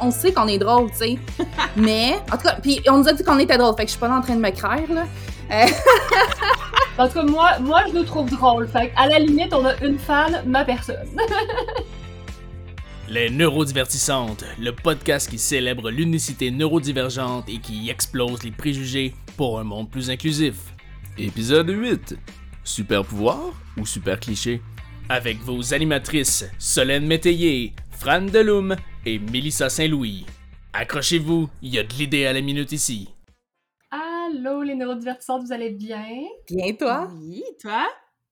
on sait qu'on est drôle, tu sais. Mais, en tout cas, puis on nous a dit qu'on était drôle, fait que je suis pas en train de me craire, là. En tout cas, moi, moi, je nous trouve drôle. Fait à la limite, on a une fan, ma personne. Les Neurodivertissantes, le podcast qui célèbre l'unicité neurodivergente et qui explose les préjugés pour un monde plus inclusif. Épisode 8. Super pouvoir ou super cliché? Avec vos animatrices Solène Métayer, Fran Deloum et Mélissa Saint-Louis. Accrochez-vous, il y a de l'idée à la minute ici. Allô, les neurodivertissantes, vous allez bien? Bien, toi? Oui, toi?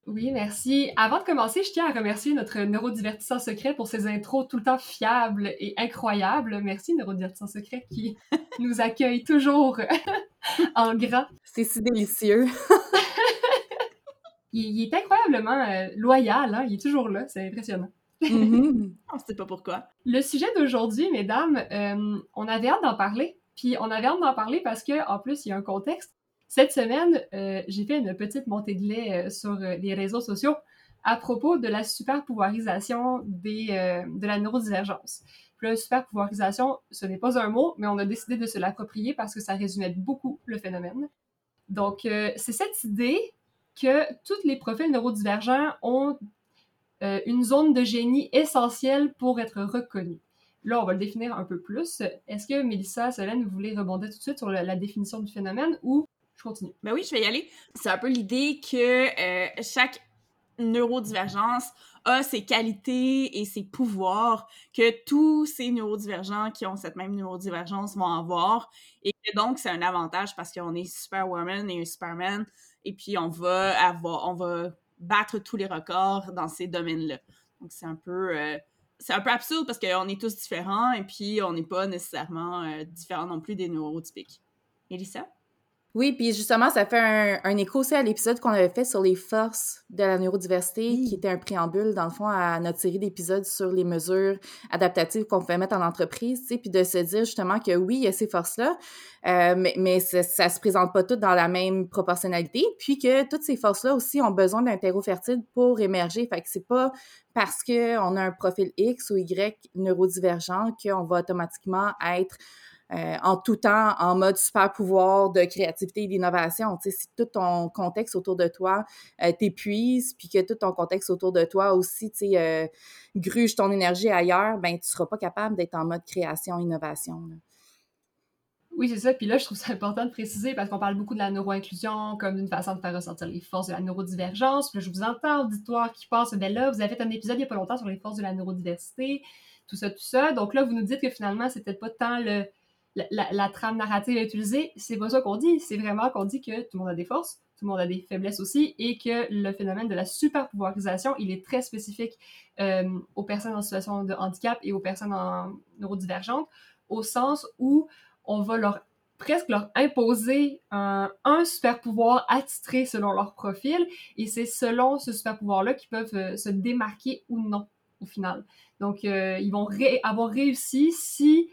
Oui, merci. Avant de commencer, je tiens à remercier notre neurodivertissant secret pour ses intros tout le temps fiables et incroyables. Merci, neurodivertissant secret, qui nous accueille toujours en grand. C'est si délicieux. il, il est incroyablement euh, loyal, hein? il est toujours là, c'est impressionnant. Mhm. On sait pas pourquoi. Le sujet d'aujourd'hui, mesdames, euh, on avait hâte d'en parler. Puis on avait hâte d'en parler parce que, en plus, il y a un contexte. Cette semaine, euh, j'ai fait une petite montée de lait euh, sur les réseaux sociaux à propos de la super pouvoirisation des, de la neurodivergence. Puis là, super pouvoirisation, ce n'est pas un mot, mais on a décidé de se l'approprier parce que ça résumait beaucoup le phénomène. Donc, c'est cette idée que tous les profils neurodivergents ont euh, une zone de génie essentielle pour être reconnus. Là, on va le définir un peu plus. Est-ce que Mélissa, Solène, vous voulez rebondir tout de suite sur la, définition du phénomène ou je continue? Ben oui, je vais y aller. C'est un peu l'idée que euh, chaque neurodivergence a ses qualités et ses pouvoirs que tous ces neurodivergents qui ont cette même neurodivergence vont avoir et donc c'est un avantage parce qu'on est Superwoman et un Superman et puis on va avoir on va battre tous les records dans ces domaines-là. Donc c'est un peu euh, c'est un peu absurde parce qu'on est tous différents et puis on n'est pas nécessairement euh, différents non plus des neurotypiques. Elissa? Oui, puis justement, ça fait un, un écho aussi à l'épisode qu'on avait fait sur les forces de la neurodiversité, Oui. qui était un préambule, dans le fond, à notre série d'épisodes sur les mesures adaptatives qu'on pouvait mettre en entreprise, tu sais, puis de se dire justement que oui, il y a ces forces-là, euh, mais, mais ça, ça se présente pas toutes dans la même proportionnalité, puis que toutes ces forces-là aussi ont besoin d'un terreau fertile pour émerger. Fait que c'est pas parce qu'on a un profil X ou Y neurodivergent qu'on va automatiquement être euh, en tout temps en mode super pouvoir de créativité et d'innovation. Si tout ton contexte autour de toi euh, t'épuise, puis que tout ton contexte autour de toi aussi, tu sais, euh, gruge ton énergie ailleurs, ben tu seras pas capable d'être en mode création, innovation. là. Oui, c'est ça. Puis là, je trouve ça important de préciser parce qu'on parle beaucoup de la neuroinclusion comme d'une façon de faire ressortir les forces de la neurodivergence. Puis là, je vous entends, auditoire qui passe, ben là, vous avez fait un épisode il n'y a pas longtemps sur les forces de la neurodiversité, tout ça, tout ça. Donc là, vous nous dites que finalement, c'est peut-être pas tant le, la, trame narrative à utiliser. C'est pas ça qu'on dit. C'est vraiment qu'on dit que tout le monde a des forces, tout le monde a des faiblesses aussi, et que le phénomène de la super pouvoirisation, il est très spécifique euh, aux personnes en situation de handicap et aux personnes en neurodivergentes, au sens où on va leur presque leur imposer un, un super pouvoir attitré selon leur profil et c'est selon ce super pouvoir là qu'ils peuvent euh, se démarquer ou non au final. Donc euh, ils vont avoir réussi si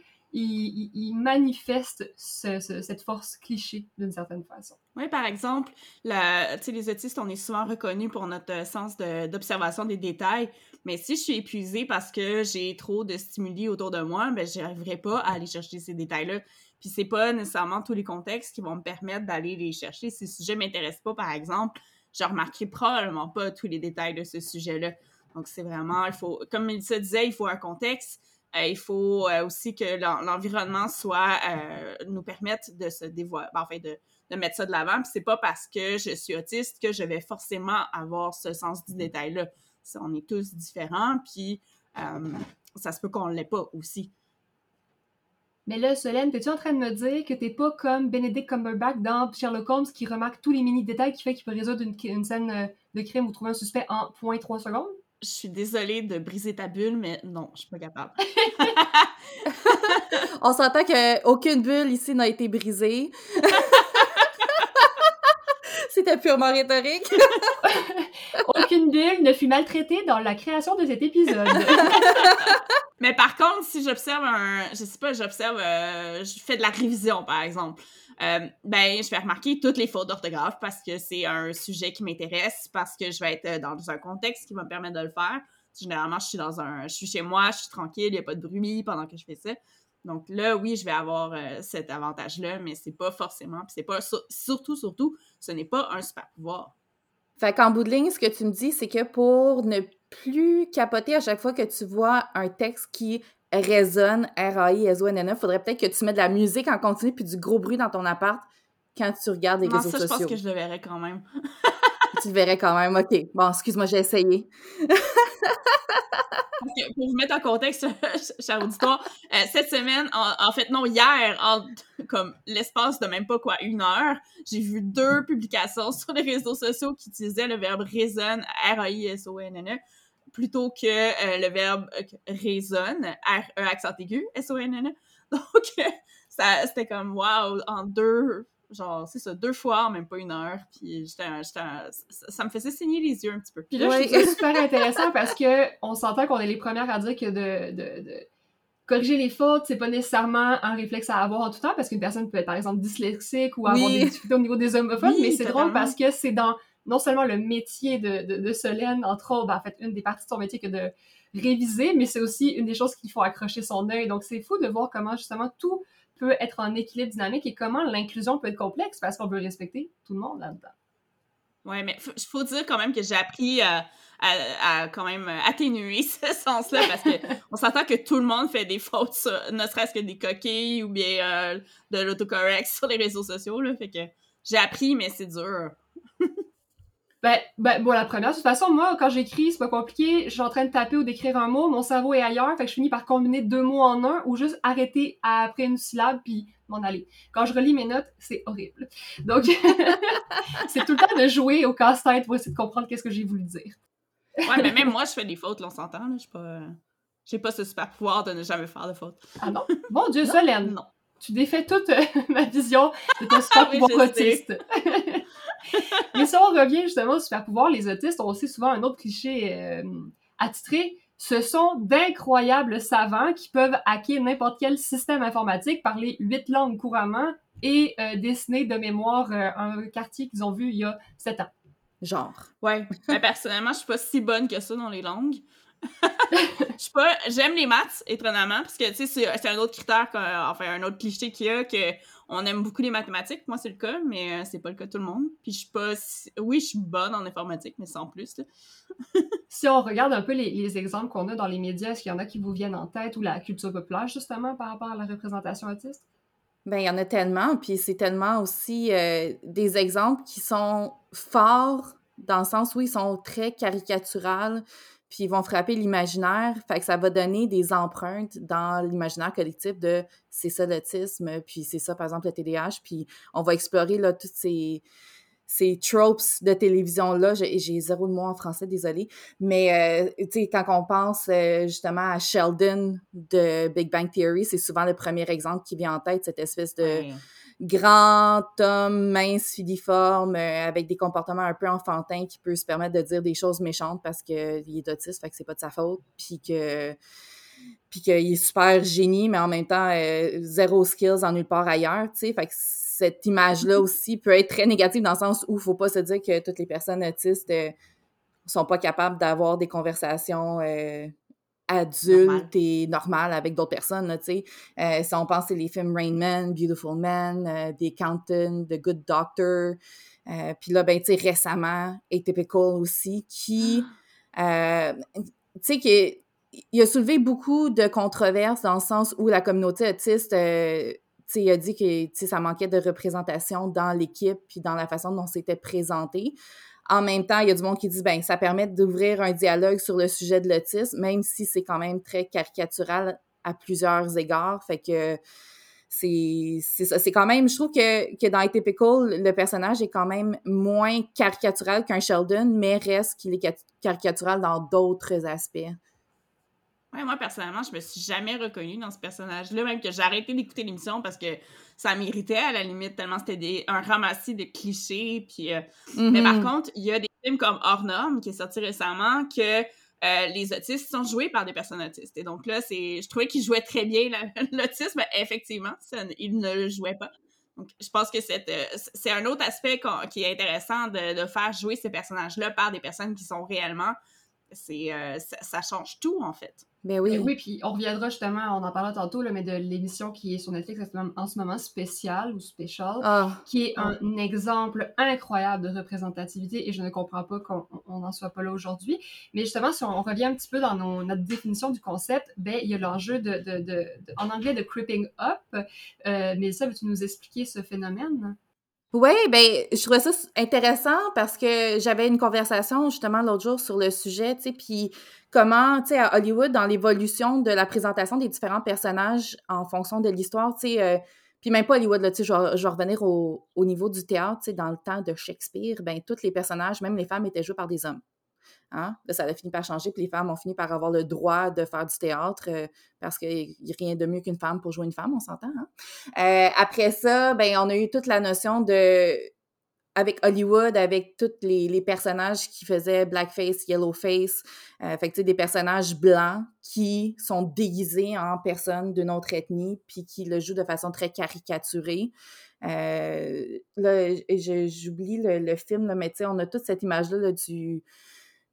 ce- ce- cette force cliché d'une certaine façon. Oui, par exemple, la, les autistes, on est souvent reconnus pour notre euh, sens d'observation des détails, mais si je suis épuisée parce que j'ai trop de stimuli autour de moi, ben, j'arriverai pas à aller chercher ces détails-là. Puis c'est pas nécessairement tous les contextes qui vont me permettre d'aller les chercher. Si le sujet m'intéresse pas, par exemple, je remarquerai probablement pas tous les détails de ce sujet-là. Donc c'est vraiment, il faut, comme Mélissa disait, il faut un contexte. Euh, il faut euh, aussi que l'en- l'environnement soit, euh, nous permette de se dévoiler, en fait, de, mettre ça de l'avant. Puis c'est pas parce que je suis autiste que je vais forcément avoir ce sens du détail-là. On est tous différents, puis ça se peut qu'on l'ait pas aussi. Mais là, Solène, t'es-tu en train de me dire que t'es pas comme Benedict Cumberbatch dans Sherlock Holmes qui remarque tous les mini-détails qui fait qu'il peut résoudre une, scène de crime ou trouver un suspect en 0.3 secondes? Je suis désolée de briser ta bulle, mais non, je suis pas capable. On s'entend qu'aucune bulle ici n'a été brisée. C'était purement rhétorique. Aucune bulle ne fut maltraitée dans la création de cet épisode. Mais par contre, si j'observe un, je sais pas, j'observe, euh, je fais de la révision, par exemple, euh, ben, je vais remarquer toutes les fautes d'orthographe parce que c'est un sujet qui m'intéresse, parce que je vais être dans un contexte qui va me permettre de le faire. Généralement, je suis dans un... Je suis chez moi, je suis tranquille, il n'y a pas de bruit pendant que je fais ça. Donc là, oui, je vais avoir euh, cet avantage-là, mais c'est pas forcément... Puis c'est pas... Surtout, surtout, ce n'est pas un super pouvoir. Fait qu'en bout de ligne, ce que tu me dis, c'est que pour ne plus capoter à chaque fois que tu vois un texte qui résonne, R-A-I-S-O-N-N-E, il faudrait peut-être que tu mettes de la musique en continu puis du gros bruit dans ton appart quand tu regardes les réseaux ça, sociaux. je pense que je le verrais quand même? tu le verrais quand même, OK. Bon, excuse-moi, j'ai essayé. pour vous mettre en contexte, cher auditoire, euh, cette semaine, en, fait, non, hier, en comme l'espace de même pas quoi, une heure, j'ai vu deux publications sur les réseaux sociaux qui utilisaient le verbe résonne, R-A-I-S-O-N-N-E, plutôt que euh, le verbe euh, résonne, R-E accent aigu, S-O-N-N-E. Donc, c'était comme, wow, en deux genre, c'est ça, deux fois même pas une heure, puis j'étais, ça, me faisait saigner les yeux un petit peu. Puis là, je ça super intéressant parce que on s'entend qu'on est les premières à dire que de, de, de corriger les fautes, c'est pas nécessairement un réflexe à avoir en tout temps, parce qu'une personne peut être, par exemple, dyslexique ou avoir des difficultés au niveau des homophones, mais c'est drôle parce que c'est dans non seulement le métier de, de, de Solène, entre autres, ben, en fait, une des parties de son métier que de réviser, mais c'est aussi une des choses qu'il faut accrocher son œil. Donc, c'est fou de voir comment, justement, tout peut être en équilibre dynamique et comment l'inclusion peut être complexe parce qu'on veut respecter tout le monde là-dedans. Oui, mais il faut dire quand même que j'ai appris à, à, quand même atténuer ce sens-là parce qu'on s'entend que tout le monde fait des fautes, ne serait-ce que des coquilles ou bien euh, de l'autocorrect sur les réseaux sociaux. Là, fait que j'ai appris, mais c'est dur. Ben, ben, bon, la première, de toute façon, moi, quand j'écris, c'est pas compliqué. Je suis en train de taper ou d'écrire un mot, mon cerveau est ailleurs, fait que je finis par combiner deux mots en un ou juste arrêter après une syllabe puis m'en aller. Quand je relis mes notes, c'est horrible. Donc, c'est tout le temps de jouer au casse-tête pour essayer de comprendre qu'est-ce que j'ai voulu dire. ouais, mais même moi, je fais des fautes, là, on s'entend, là. Je pas... J'ai pas ce super pouvoir de ne jamais faire de fautes. Ah non? Bon Dieu, Solène! Non. Tu défais toute ma vision de ton super pouvoir autiste. Mais si on revient justement au super pouvoir, les autistes ont aussi souvent un autre cliché euh, attitré. Ce sont d'incroyables savants qui peuvent hacker n'importe quel système informatique, parler huit langues couramment et euh, dessiner de mémoire euh, un quartier qu'ils ont vu il y a sept ans. Genre. Ouais. Mais personnellement, je suis pas si bonne que ça dans les langues. je sais pas, j'aime les maths, étonnamment, parce que, tu sais, c'est un autre critère, enfin, un autre cliché qu'il y a, que on aime beaucoup les mathématiques. Moi, c'est le cas, mais euh, c'est pas le cas de tout le monde. Puis je suis pas... Oui, je suis bonne en informatique, mais sans plus, Si on regarde un peu les, exemples qu'on a dans les médias, est-ce qu'il y en a qui vous viennent en tête, ou la culture populaire, justement, par rapport à la représentation autiste? Ben, il y en a tellement, puis c'est tellement aussi euh, des exemples qui sont forts dans le sens où ils sont très caricaturales, puis ils vont frapper l'imaginaire. Fait que ça va donner des empreintes dans l'imaginaire collectif de c'est ça l'autisme, puis c'est ça, par exemple, le TDAH. Puis on va explorer là, toutes ces, ces tropes de télévision-là. J'ai zéro de mots en français, désolé. Mais, euh, tu sais, quand on pense euh, justement à Sheldon de Big Bang Theory, c'est souvent le premier exemple qui vient en tête, cette espèce de grand homme mince, filiforme, euh, avec des comportements un peu enfantins qui peut se permettre de dire des choses méchantes parce qu'il est autiste, fait que c'est pas de sa faute, puis que puis qu'il est super génie, mais en même temps, euh, zéro skills en nulle part ailleurs, tu sais. Fait que cette image-là aussi peut être très négative dans le sens où il faut pas se dire que toutes les personnes autistes euh, sont pas capables d'avoir des conversations adulte et normal avec d'autres personnes, tu sais. Euh, si on pense à les films Rain Man, Beautiful Man, euh, The Accountant, The Good Doctor, euh, puis là, ben, tu sais, récemment, Atypical aussi, qui, tu sais, qui il a soulevé beaucoup de controverses dans le sens où la communauté autiste, tu sais, il a dit que ça manquait de représentation dans l'équipe puis dans la façon dont c'était présenté. En même temps, il y a du monde qui dit ben ça permet d'ouvrir un dialogue sur le sujet de l'autisme, même si c'est quand même très caricatural à plusieurs égards. Fait que c'est ça. C'est quand même, je trouve que, que dans Atypical, le personnage est quand même moins caricatural qu'un Sheldon, mais reste qu'il est caricatural dans d'autres aspects. Ouais, moi, personnellement, je me suis jamais reconnue dans ce personnage-là, même que j'ai arrêté d'écouter l'émission parce que ça m'irritait à la limite, tellement c'était un ramassis de clichés. Puis, euh, Mais par mm-hmm. contre, il y a des films comme Hors Norme qui est sorti récemment que euh, les autistes sont joués par des personnes autistes. Et donc là, c'est, je trouvais qu'ils jouaient très bien l'autisme. Effectivement, ça, ils ne le jouaient pas. Donc, je pense que euh, c'est un autre aspect qui est intéressant de, de faire jouer ces personnages-là par des personnes qui sont réellement c'est euh, ça, ça change tout, en fait. Ben oui. oui, puis on reviendra justement, on en parlera tantôt, là, mais de l'émission qui est sur Netflix en ce moment, spéciale ou spécial, Ah, qui est un exemple incroyable de représentativité et je ne comprends pas qu'on n'en soit pas là aujourd'hui. Mais justement, si on revient un petit peu dans nos- notre définition du concept, ben, il y a l'enjeu de, de- de- de- en anglais de creeping up. Euh, mais ça, veux-tu nous expliquer ce phénomène? Oui, ben, je trouvais ça intéressant parce que j'avais une conversation justement l'autre jour sur le sujet, tu sais, puis comment, tu sais, à Hollywood, dans l'évolution de la présentation des différents personnages en fonction de l'histoire, tu sais, euh, puis même pas Hollywood, là, tu sais, je vais revenir au, au niveau du théâtre, tu sais, dans le temps de Shakespeare, ben, tous les personnages, même les femmes, étaient joués par des hommes. Hein? Là, ça a fini par changer, puis les femmes ont fini par avoir le droit de faire du théâtre euh, parce qu'il n'y a rien de mieux qu'une femme pour jouer une femme, on s'entend. Hein? Euh, après ça, ben, on a eu toute la notion de. Avec Hollywood, avec tous les, personnages qui faisaient blackface, yellowface, euh, fait que, des personnages blancs qui sont déguisés en personnes d'une autre ethnie, puis qui le jouent de façon très caricaturée. Là, j'oublie le, le film, là, mais on a toute cette image-là là, du,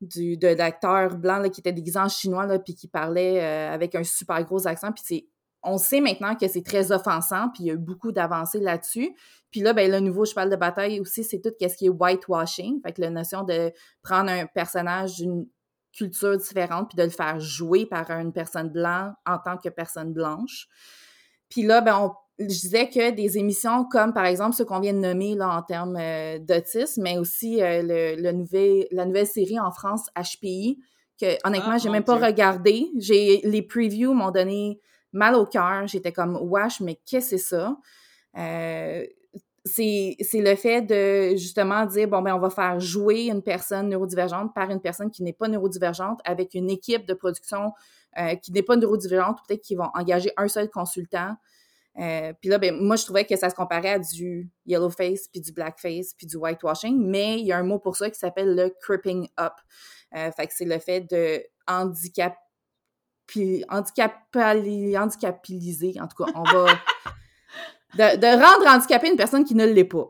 du, de l'acteur blanc là, qui était déguisé en chinois, là, puis qui parlait euh, avec un super gros accent, puis c'est on sait maintenant que c'est très offensant, puis il y a eu beaucoup d'avancées là-dessus. Puis là, ben, le nouveau cheval de bataille aussi, c'est tout ce qui est whitewashing. Fait que la notion de prendre un personnage d'une culture différente, puis de le faire jouer par une personne blanche en tant que personne blanche. Puis là, ben, on, je disais que des émissions comme, par exemple, ce qu'on vient de nommer là, en termes euh, d'autisme, mais aussi euh, le, le nouvel, la nouvelle série en France, HPI, que honnêtement, Ah, j'ai même pas regardé. J'ai, les previews m'ont donné mal au cœur. J'étais comme, wesh, mais qu'est-ce que c'est ça? Euh, c'est, c'est le fait de justement dire, bon, ben, on va faire jouer une personne neurodivergente par une personne qui n'est pas neurodivergente avec une équipe de production qui n'est pas neurodivergente, peut-être qu'ils vont engager un seul consultant. Euh, puis là, ben, moi, je trouvais que ça se comparait à du yellowface, puis du blackface, puis du whitewashing, mais il y a un mot pour ça qui s'appelle le cripping up. Euh, fait que c'est le fait de handicap puis handicapali- handicapiliser, en tout cas, on va... de, de rendre handicapée une personne qui ne l'est pas.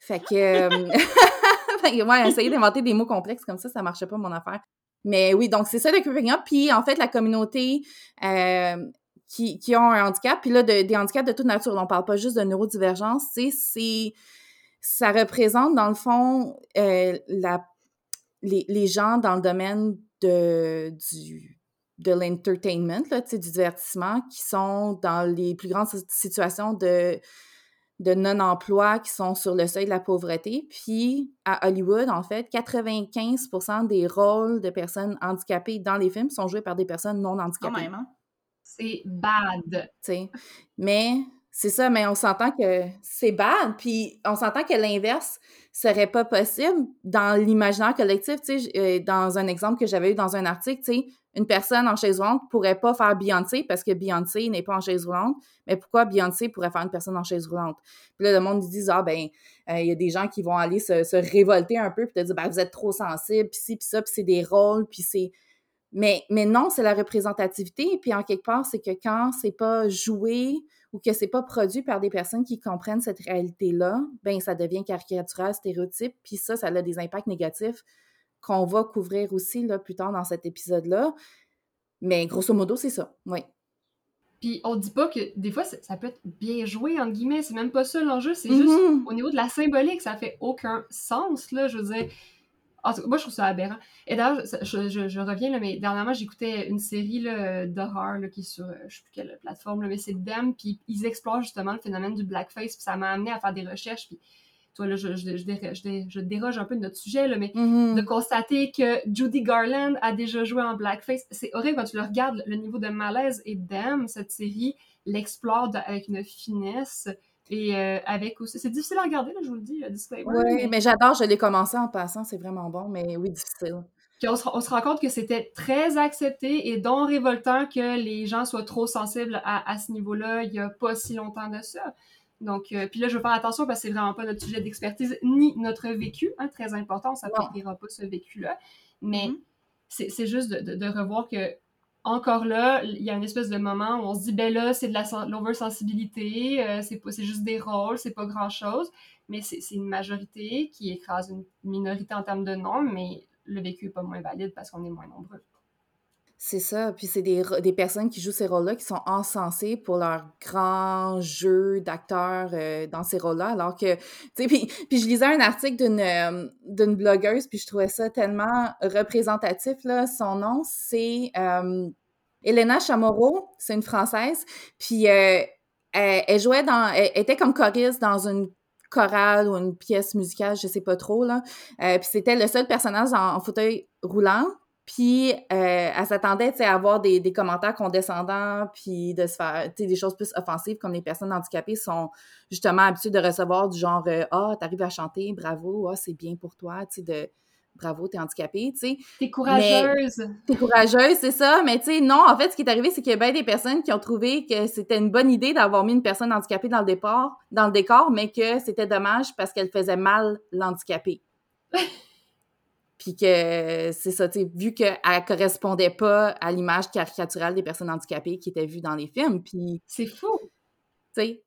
Fait que... euh, ouais, essayer d'inventer des mots complexes comme ça, ça marchait pas, mon affaire. Mais oui, donc c'est ça le cripping up. Puis en fait, la communauté euh, qui, qui ont un handicap, puis là, de- des handicaps de toute nature, on parle pas juste de neurodivergence, c'est... Ça représente, dans le fond, euh, la, les, les gens dans le domaine de, du, de l'entertainment, là, tu sais, du divertissement, qui sont dans les plus grandes situations de, de non-emploi, qui sont sur le seuil de la pauvreté. Puis, à Hollywood, en fait, 95% des rôles de personnes handicapées dans les films sont joués par des personnes non Quand handicapées. même, hein? C'est bad. Mais c'est ça, mais on s'entend que c'est bad, puis on s'entend que l'inverse serait pas possible dans l'imaginaire collectif, euh, dans un exemple que j'avais eu dans un article, une personne en chaise roulante pourrait pas faire Beyoncé parce que Beyoncé n'est pas en chaise roulante, mais pourquoi Beyoncé pourrait faire une personne en chaise roulante? Puis là, le monde, disent, ah ben, euh, il y a des gens qui vont aller se, se révolter un peu, puis te dire, ben, vous êtes trop sensible, puis ci, puis ça, puis c'est des rôles, puis c'est... Mais, mais non, c'est la représentativité. Puis en quelque part, c'est que quand c'est pas joué ou que c'est pas produit par des personnes qui comprennent cette réalité-là, ben ça devient caricatural, stéréotype. Puis ça, ça a des impacts négatifs qu'on va couvrir aussi là, plus tard dans cet épisode-là. Mais grosso modo, c'est ça. Oui. Puis on dit pas que des fois ça, ça peut être bien joué entre guillemets, c'est même pas ça l'enjeu, c'est juste Mhm. au niveau de la symbolique, ça fait aucun sens là, je veux dire. En tout cas, moi je trouve ça aberrant. Et d'ailleurs, je, je- je reviens là, mais dernièrement j'écoutais une série d'horreur là, qui est sur euh, je sais plus quelle plateforme, là, mais c'est Them, puis ils explorent justement le phénomène du blackface, puis ça m'a amené à faire des recherches, puis toi là, je, je, déroge un peu de notre sujet là, mais Mhm. de constater que Judy Garland a déjà joué en blackface. C'est horrible quand tu le regardes, le niveau de malaise et d'âme, cette série l'explore avec une finesse et euh, avec aussi... C'est difficile à regarder, là, je vous le dis, disclaimer. Oui, mais- mais j'adore, je l'ai commencé en passant, c'est vraiment bon, mais oui, difficile. Puis on se, on se rend compte que c'était très accepté et donc révoltant que les gens soient trop sensibles à, à ce niveau-là il y a pas si longtemps de ça. Donc, euh, puis là, je veux faire attention parce que c'est vraiment pas notre sujet d'expertise ni notre vécu, hein, très important, on s'appropriera pas ce vécu-là. Mais Mhm. c'est c'est juste de, de- de revoir que, encore là, il y a une espèce de moment où on se dit, ben là, c'est de l'oversensibilité, euh, c'est c'est juste des rôles, c'est pas grand-chose, mais c'est une majorité qui écrase une minorité en termes de normes, mais le vécu n'est pas moins valide parce qu'on est moins nombreux. C'est ça. Puis c'est des, des, personnes qui jouent ces rôles-là qui sont encensées pour leur grand jeu d'acteur euh, dans ces rôles-là. Alors que, tu sais, puis, puis, je lisais un article d'une, euh, blogueuse, puis je trouvais ça tellement représentatif, là. Son nom, c'est euh, Elena Chamorro. C'est une Française. Puis elle, jouait dans... Était comme choriste dans une chorale ou une pièce musicale, je sais pas trop, là. puis c'était le seul personnage en fauteuil roulant. Puis, euh, elle s'attendait, à avoir des, des, commentaires condescendants, puis de se faire, des choses plus offensives, comme les personnes handicapées sont justement habituées de recevoir du genre euh, Ah, t'arrives à chanter, bravo, ah, c'est bien pour toi, tu sais, de bravo, t'es handicapée, tu sais. T'es courageuse. T'es courageuse, c'est ça. Mais tu sais, non, en fait, ce qui est arrivé, c'est qu'il y a bien des personnes qui ont trouvé que c'était une bonne idée d'avoir mis une personne handicapée dans le départ, dans le décor, mais que c'était dommage parce qu'elle faisait mal l'handicapé. Puis que c'est ça, tu sais, vu qu'elle correspondait pas à l'image caricaturale des personnes handicapées qui étaient vues dans les films. Puis. C'est fou! Tu sais.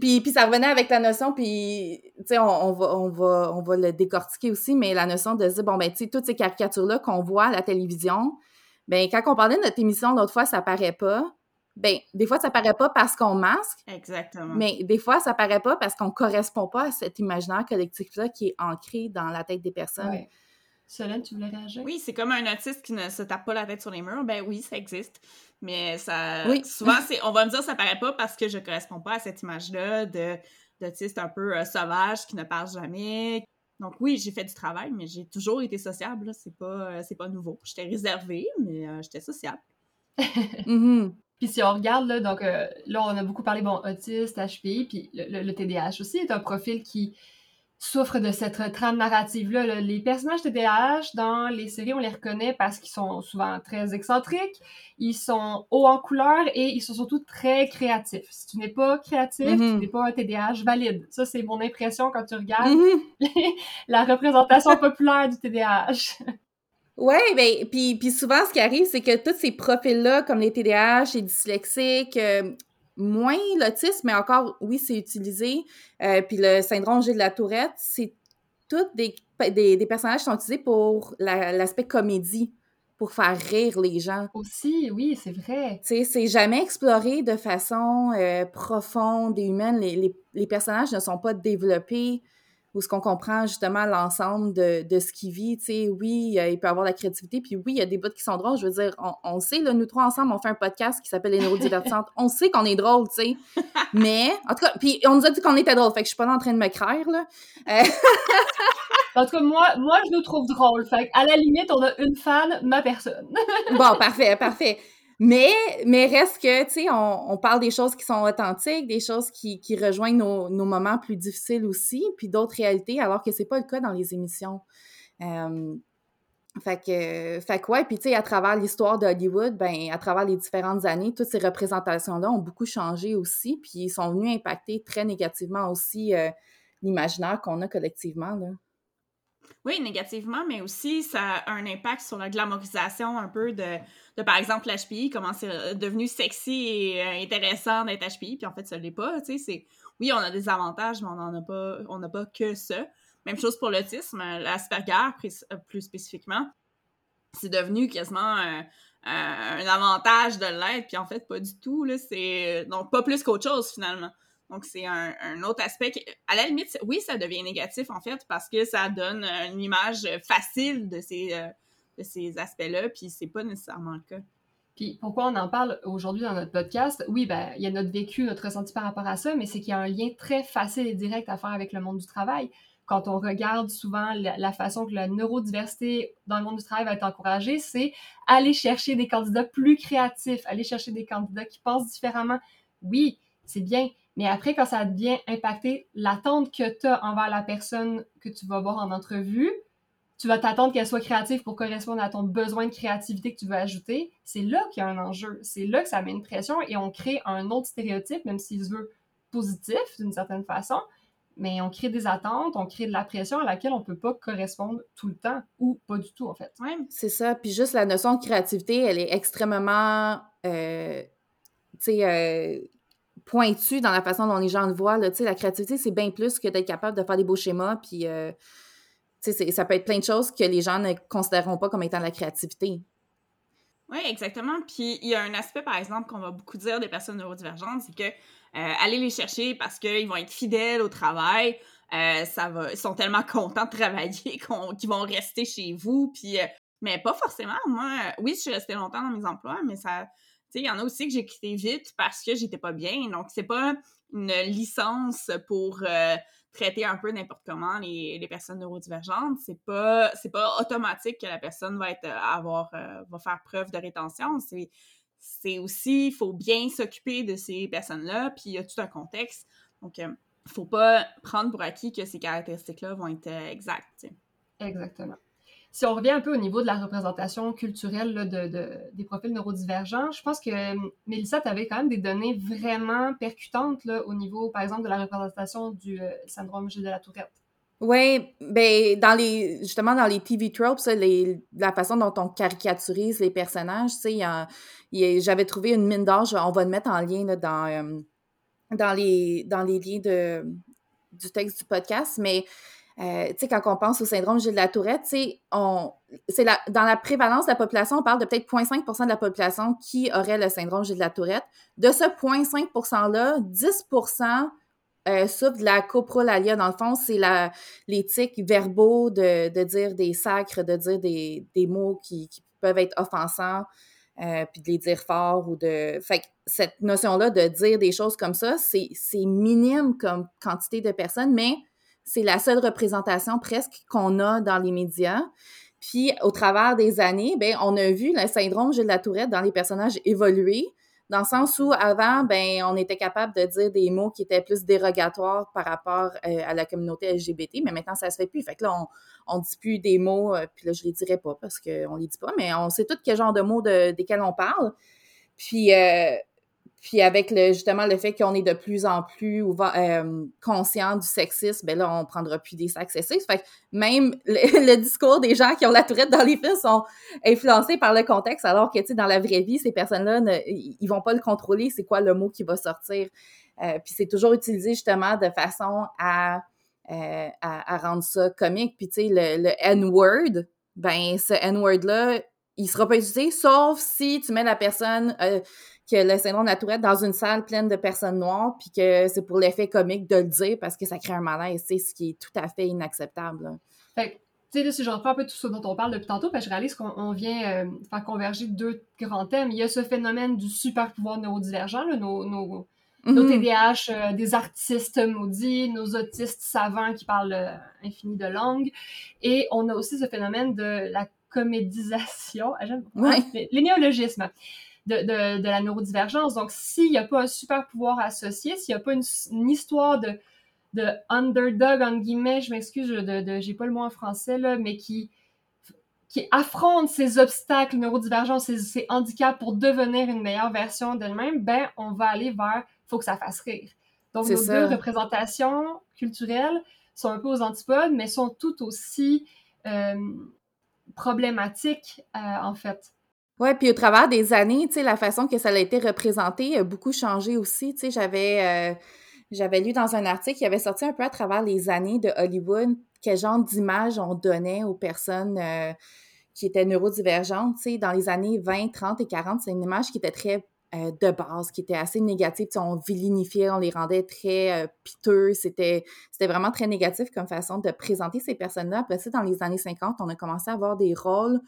Puis, puis ça revenait avec la notion, puis, tu sais, on, va, on, va, on va le décortiquer aussi, mais la notion de dire, bon, ben, tu sais, toutes ces caricatures-là qu'on voit à la télévision, ben, quand on parlait de notre émission l'autre fois, ça paraît pas ben des fois ça paraît pas parce qu'on masque. Exactement. Mais des fois ça paraît pas parce qu'on correspond pas à cet imaginaire collectif là qui est ancré dans la tête des personnes. Ouais. Solène, tu voulais réagir? Oui, c'est comme un autiste qui ne se tape pas la tête sur les murs. Ben oui, ça existe. Mais ça. Souvent, c'est, on va me dire que ça paraît pas parce que je corresponds pas à cette image-là de, d'autiste un peu euh, sauvage qui ne parle jamais. Donc oui, j'ai fait du travail, mais j'ai toujours été sociable. C'est pas, euh, c'est pas nouveau. J'étais réservée, mais euh, j'étais sociable. mm-hmm. Puis si on regarde, là, donc euh, là, on a beaucoup parlé, bon, autiste, HPI, puis le, le, TDAH aussi est un profil qui souffre de cette trame narrative-là. Les personnages TDAH, dans les séries, on les reconnaît parce qu'ils sont souvent très excentriques, ils sont hauts en couleur et ils sont surtout très créatifs. Si tu n'es pas créatif, tu Mhm. n'es pas un TDAH valide. Ça, c'est mon impression quand tu regardes Mhm. la représentation populaire du TDAH. Oui, ben, puis, puis souvent, ce qui arrive, c'est que tous ces profils-là, comme les TDAH, les dyslexiques, euh, moins l'autisme, mais encore, oui, c'est utilisé, euh, puis le syndrome G de la Tourette, c'est tous des, des, des, personnages qui sont utilisés pour l'aspect la, comédie, pour faire rire les gens. Aussi, oui, c'est vrai. Tu sais, c'est jamais exploré de façon euh, profonde et humaine. Les, les, les, personnages ne sont pas développés où ce qu'on comprend justement l'ensemble de, de, ce qu'il vit, tu sais, oui, il peut avoir la créativité, puis oui, il y a des bouts qui sont drôles, je veux dire, on, on sait, là, nous trois ensemble, on fait un podcast qui s'appelle Les Neurodivertissantes, on sait qu'on est drôle, tu sais, mais, en tout cas, puis on nous a dit qu'on était drôle, fait que je suis pas en train de me craire, là. Euh... en tout cas, moi, moi, je nous trouve drôle, fait à la limite, on a une fan, ma personne. bon, parfait, parfait. Mais, mais reste que, tu sais, on, on, parle des choses qui sont authentiques, des choses qui, qui rejoignent nos, nos, moments plus difficiles aussi, puis d'autres réalités, alors que c'est pas le cas dans les émissions. Euh, fait que, ouais, puis tu sais, à travers l'histoire de Hollywood, ben, à travers les différentes années, toutes ces représentations-là ont beaucoup changé aussi, puis ils sont venus impacter très négativement aussi euh, l'imaginaire qu'on a collectivement, là. Oui, négativement, mais aussi ça a un impact sur la glamorisation un peu de, par exemple, l'HPI, comment c'est devenu sexy et euh, intéressant d'être HPI, puis en fait, ça l'est pas, tu sais. Oui, on a des avantages, mais on n'en a pas, n'a pas que ça. Même chose pour l'autisme, l'Asperger, plus, spécifiquement, c'est devenu quasiment un, un avantage de l'être, puis en fait, pas du tout, là, c'est... Donc, pas plus qu'autre chose, finalement. Donc, c'est un, autre aspect qui, à la limite, oui, ça devient négatif, en fait, parce que ça donne une image facile de ces, euh, de ces aspects-là, puis c'est pas nécessairement le cas. Puis pourquoi on en parle aujourd'hui dans notre podcast? Oui, ben, il y a notre vécu, notre ressenti par rapport à ça, mais c'est qu'il y a un lien très facile et direct à faire avec le monde du travail. Quand on regarde souvent la façon que la neurodiversité dans le monde du travail va être encouragée, c'est aller chercher des candidats plus créatifs, aller chercher des candidats qui pensent différemment. Oui, c'est bien, mais après, quand ça vient impacter l'attente que tu as envers la personne que tu vas voir en entrevue, tu vas t'attendre qu'elle soit créative pour correspondre à ton besoin de créativité que tu veux ajouter. C'est là qu'il y a un enjeu. C'est là que ça met une pression et on crée un autre stéréotype, même s'il se veut positif d'une certaine façon. Mais on crée des attentes, on crée de la pression à laquelle on peut pas correspondre tout le temps ou pas du tout, en fait. Ouais. C'est ça. Puis juste la notion de créativité, elle est extrêmement. Euh, tu sais. Euh, pointu dans la façon dont les gens le voient. Là. La créativité, c'est bien plus que d'être capable de faire des beaux schémas puis, euh, ça peut être plein de choses que les gens ne considéreront pas comme étant de la créativité. Oui, exactement. Puis il y a un aspect, par exemple, qu'on va beaucoup dire des personnes neurodivergentes, c'est que euh, aller les chercher parce qu'ils vont être fidèles au travail, euh, ça va, ils sont tellement contents de travailler qu'ils vont rester chez vous. Puis, euh, mais pas forcément. Moi, oui, je suis restée longtemps dans mes emplois, mais ça, il y en a aussi que j'ai quitté vite parce que j'étais pas bien. Donc, c'est pas une licence pour traiter un peu n'importe comment les, personnes neurodivergentes. C'est pas c'est pas automatique que la personne va être avoir va faire preuve de rétention. C'est c'est aussi il faut bien s'occuper de ces personnes-là, puis il y a tout un contexte. Donc il faut pas prendre pour acquis que ces caractéristiques-là vont être exactes. Exactement si on revient un peu au niveau de la représentation culturelle de, des profils neurodivergents, je pense que, Mélissa, tu avais quand même des données vraiment percutantes là, au niveau, par exemple, de la représentation du euh, syndrome Gilles de la Tourette. Oui, ben dans les justement dans les TV tropes, les, la façon dont on caricaturise les personnages, tu sais, j'avais trouvé une mine d'or, on va le mettre en lien dans, euh, dans, les, dans les liens de, du texte du podcast, mais euh, tu sais, quand on pense au syndrome Gilles de la Tourette, on, c'est la, dans la prévalence de la population, on parle de peut-être 0,5% de la population qui aurait le syndrome Gilles de la Tourette. De ce 0,5% là 10% euh, souffrent de la coprolalia. Dans le fond, c'est la, les tics verbaux de, de, dire des sacres, de dire des, des mots qui, qui, peuvent être offensants, euh, puis de les dire fort ou de... Fait que cette notion-là de dire des choses comme ça, c'est, c'est minime comme quantité de personnes, mais c'est la seule représentation presque qu'on a dans les médias. Puis, au travers des années, ben, on a vu le syndrome Gilles la Tourette dans les personnages évoluer, dans le sens où avant, ben, on était capable de dire des mots qui étaient plus dérogatoires par rapport euh, à la communauté LGBT, mais maintenant, ça se fait plus. Fait que là, on, on dit plus des mots, euh, puis là, je les dirais pas parce qu'on les dit pas, mais on sait tout quel genre de mots de, desquels on parle. Puis, euh, puis avec le, justement le fait qu'on est de plus en plus euh, conscient du sexisme, ben là, on prendra plus des sacs sexistes. Fait que même le, discours des gens qui ont la tourette dans les films sont influencés par le contexte, alors que, tu sais, dans la vraie vie, ces personnes-là, ils vont pas le contrôler, c'est quoi le mot qui va sortir. Euh, puis c'est toujours utilisé justement de façon à, euh, à, rendre ça comique. Puis, tu sais, le, le N-word, ben ce N-word-là, il sera pas utilisé, sauf si tu mets la personne euh, que le syndrome de la tourette dans une salle pleine de personnes noires, puis que c'est pour l'effet comique de le dire parce que ça crée un malaise, c'est ce qui est tout à fait inacceptable. Fait tu sais, là, si je reprends un peu tout ce dont on parle depuis tantôt, parce que je réalise qu'on vient euh, faire converger deux grands thèmes. Il y a ce phénomène du super pouvoir neurodivergent, là, nos, nos, nos TDAH, mm-hmm. euh, des artistes maudits, nos autistes savants qui parlent euh, infini de langues. Et on a aussi ce phénomène de la comédisation, ah, les néologismes de, la neurodivergence. Donc, s'il n'y a pas un super pouvoir associé, s'il n'y a pas une, histoire de, de underdog, en guillemets, je m'excuse, de, j'ai pas le mot en français, là, mais qui, qui affronte ces obstacles neurodivergents, ces, ces handicaps pour devenir une meilleure version d'elle-même, ben, on va aller vers, faut que ça fasse rire. Donc, nos deux représentations culturelles sont un peu aux antipodes, mais sont tout aussi euh, problématiques, euh, en fait. Oui, puis au travers des années, tu sais, la façon que ça a été représenté a beaucoup changé aussi. Tu j'avais, euh, j'avais lu dans un article qui avait sorti un peu à travers les années de Hollywood quel genre d'image on donnait aux personnes euh, qui étaient neurodivergentes. Tu dans les années 20, 30 et 40, c'est une image qui était très euh, de base, qui était assez négative. On vilinifiait, on les rendait très piteux. C'était, c'était vraiment très négatif comme façon de présenter ces personnes-là. Après ça, dans les années 50, on a commencé à avoir des rôles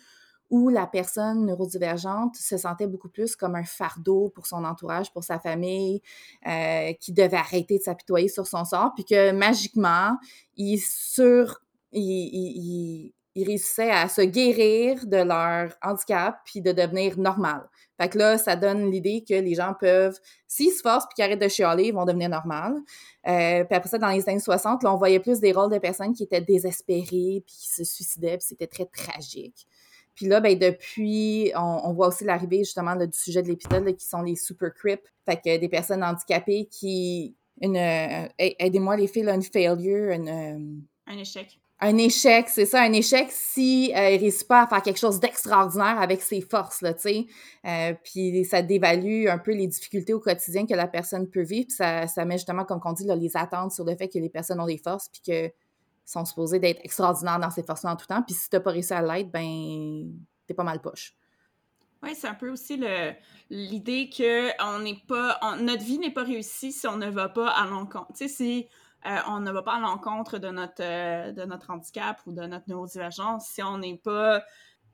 où la personne neurodivergente se sentait beaucoup plus comme un fardeau pour son entourage, pour sa famille, euh, qui devait arrêter de s'apitoyer sur son sort, puis que magiquement, il, sur, il, il, réussissait à se guérir de leur handicap, puis de devenir normal. Fait que là, ça donne l'idée que les gens peuvent, s'ils se forcent puis qu'ils arrêtent de chialer, ils vont devenir normal. Euh, puis après ça, dans les années 60, là, on voyait plus des rôles de personnes qui étaient désespérées puis qui se suicidaient, puis c'était très tragique. Puis là, ben, depuis, on, voit aussi l'arrivée justement du sujet de l'épisode qui sont les super creeps. Fait que des personnes handicapées qui. Une, euh, aidez-moi les filles, une failure, une, euh, un échec. Un échec, c'est ça, un échec si euh, réussit pas à faire quelque chose d'extraordinaire avec ses forces, là, tu sais. Euh, puis ça dévalue un peu les difficultés au quotidien que la personne peut vivre. Puis ça, ça met justement, comme on dit, là, les attentes sur le fait que les personnes ont des forces, puis que sont supposés d'être extraordinaires dans ces forces-là en tout temps. Puis si t'as pas réussi à l'être, ben, t'es pas mal poche. Oui, c'est un peu aussi le, l'idée que on n'est pas, notre vie n'est pas réussie si on ne va pas à l'encontre. Tu sais, si euh, on ne va pas à l'encontre de notre, euh, de notre handicap ou de notre neurodivergence, si on n'est pas,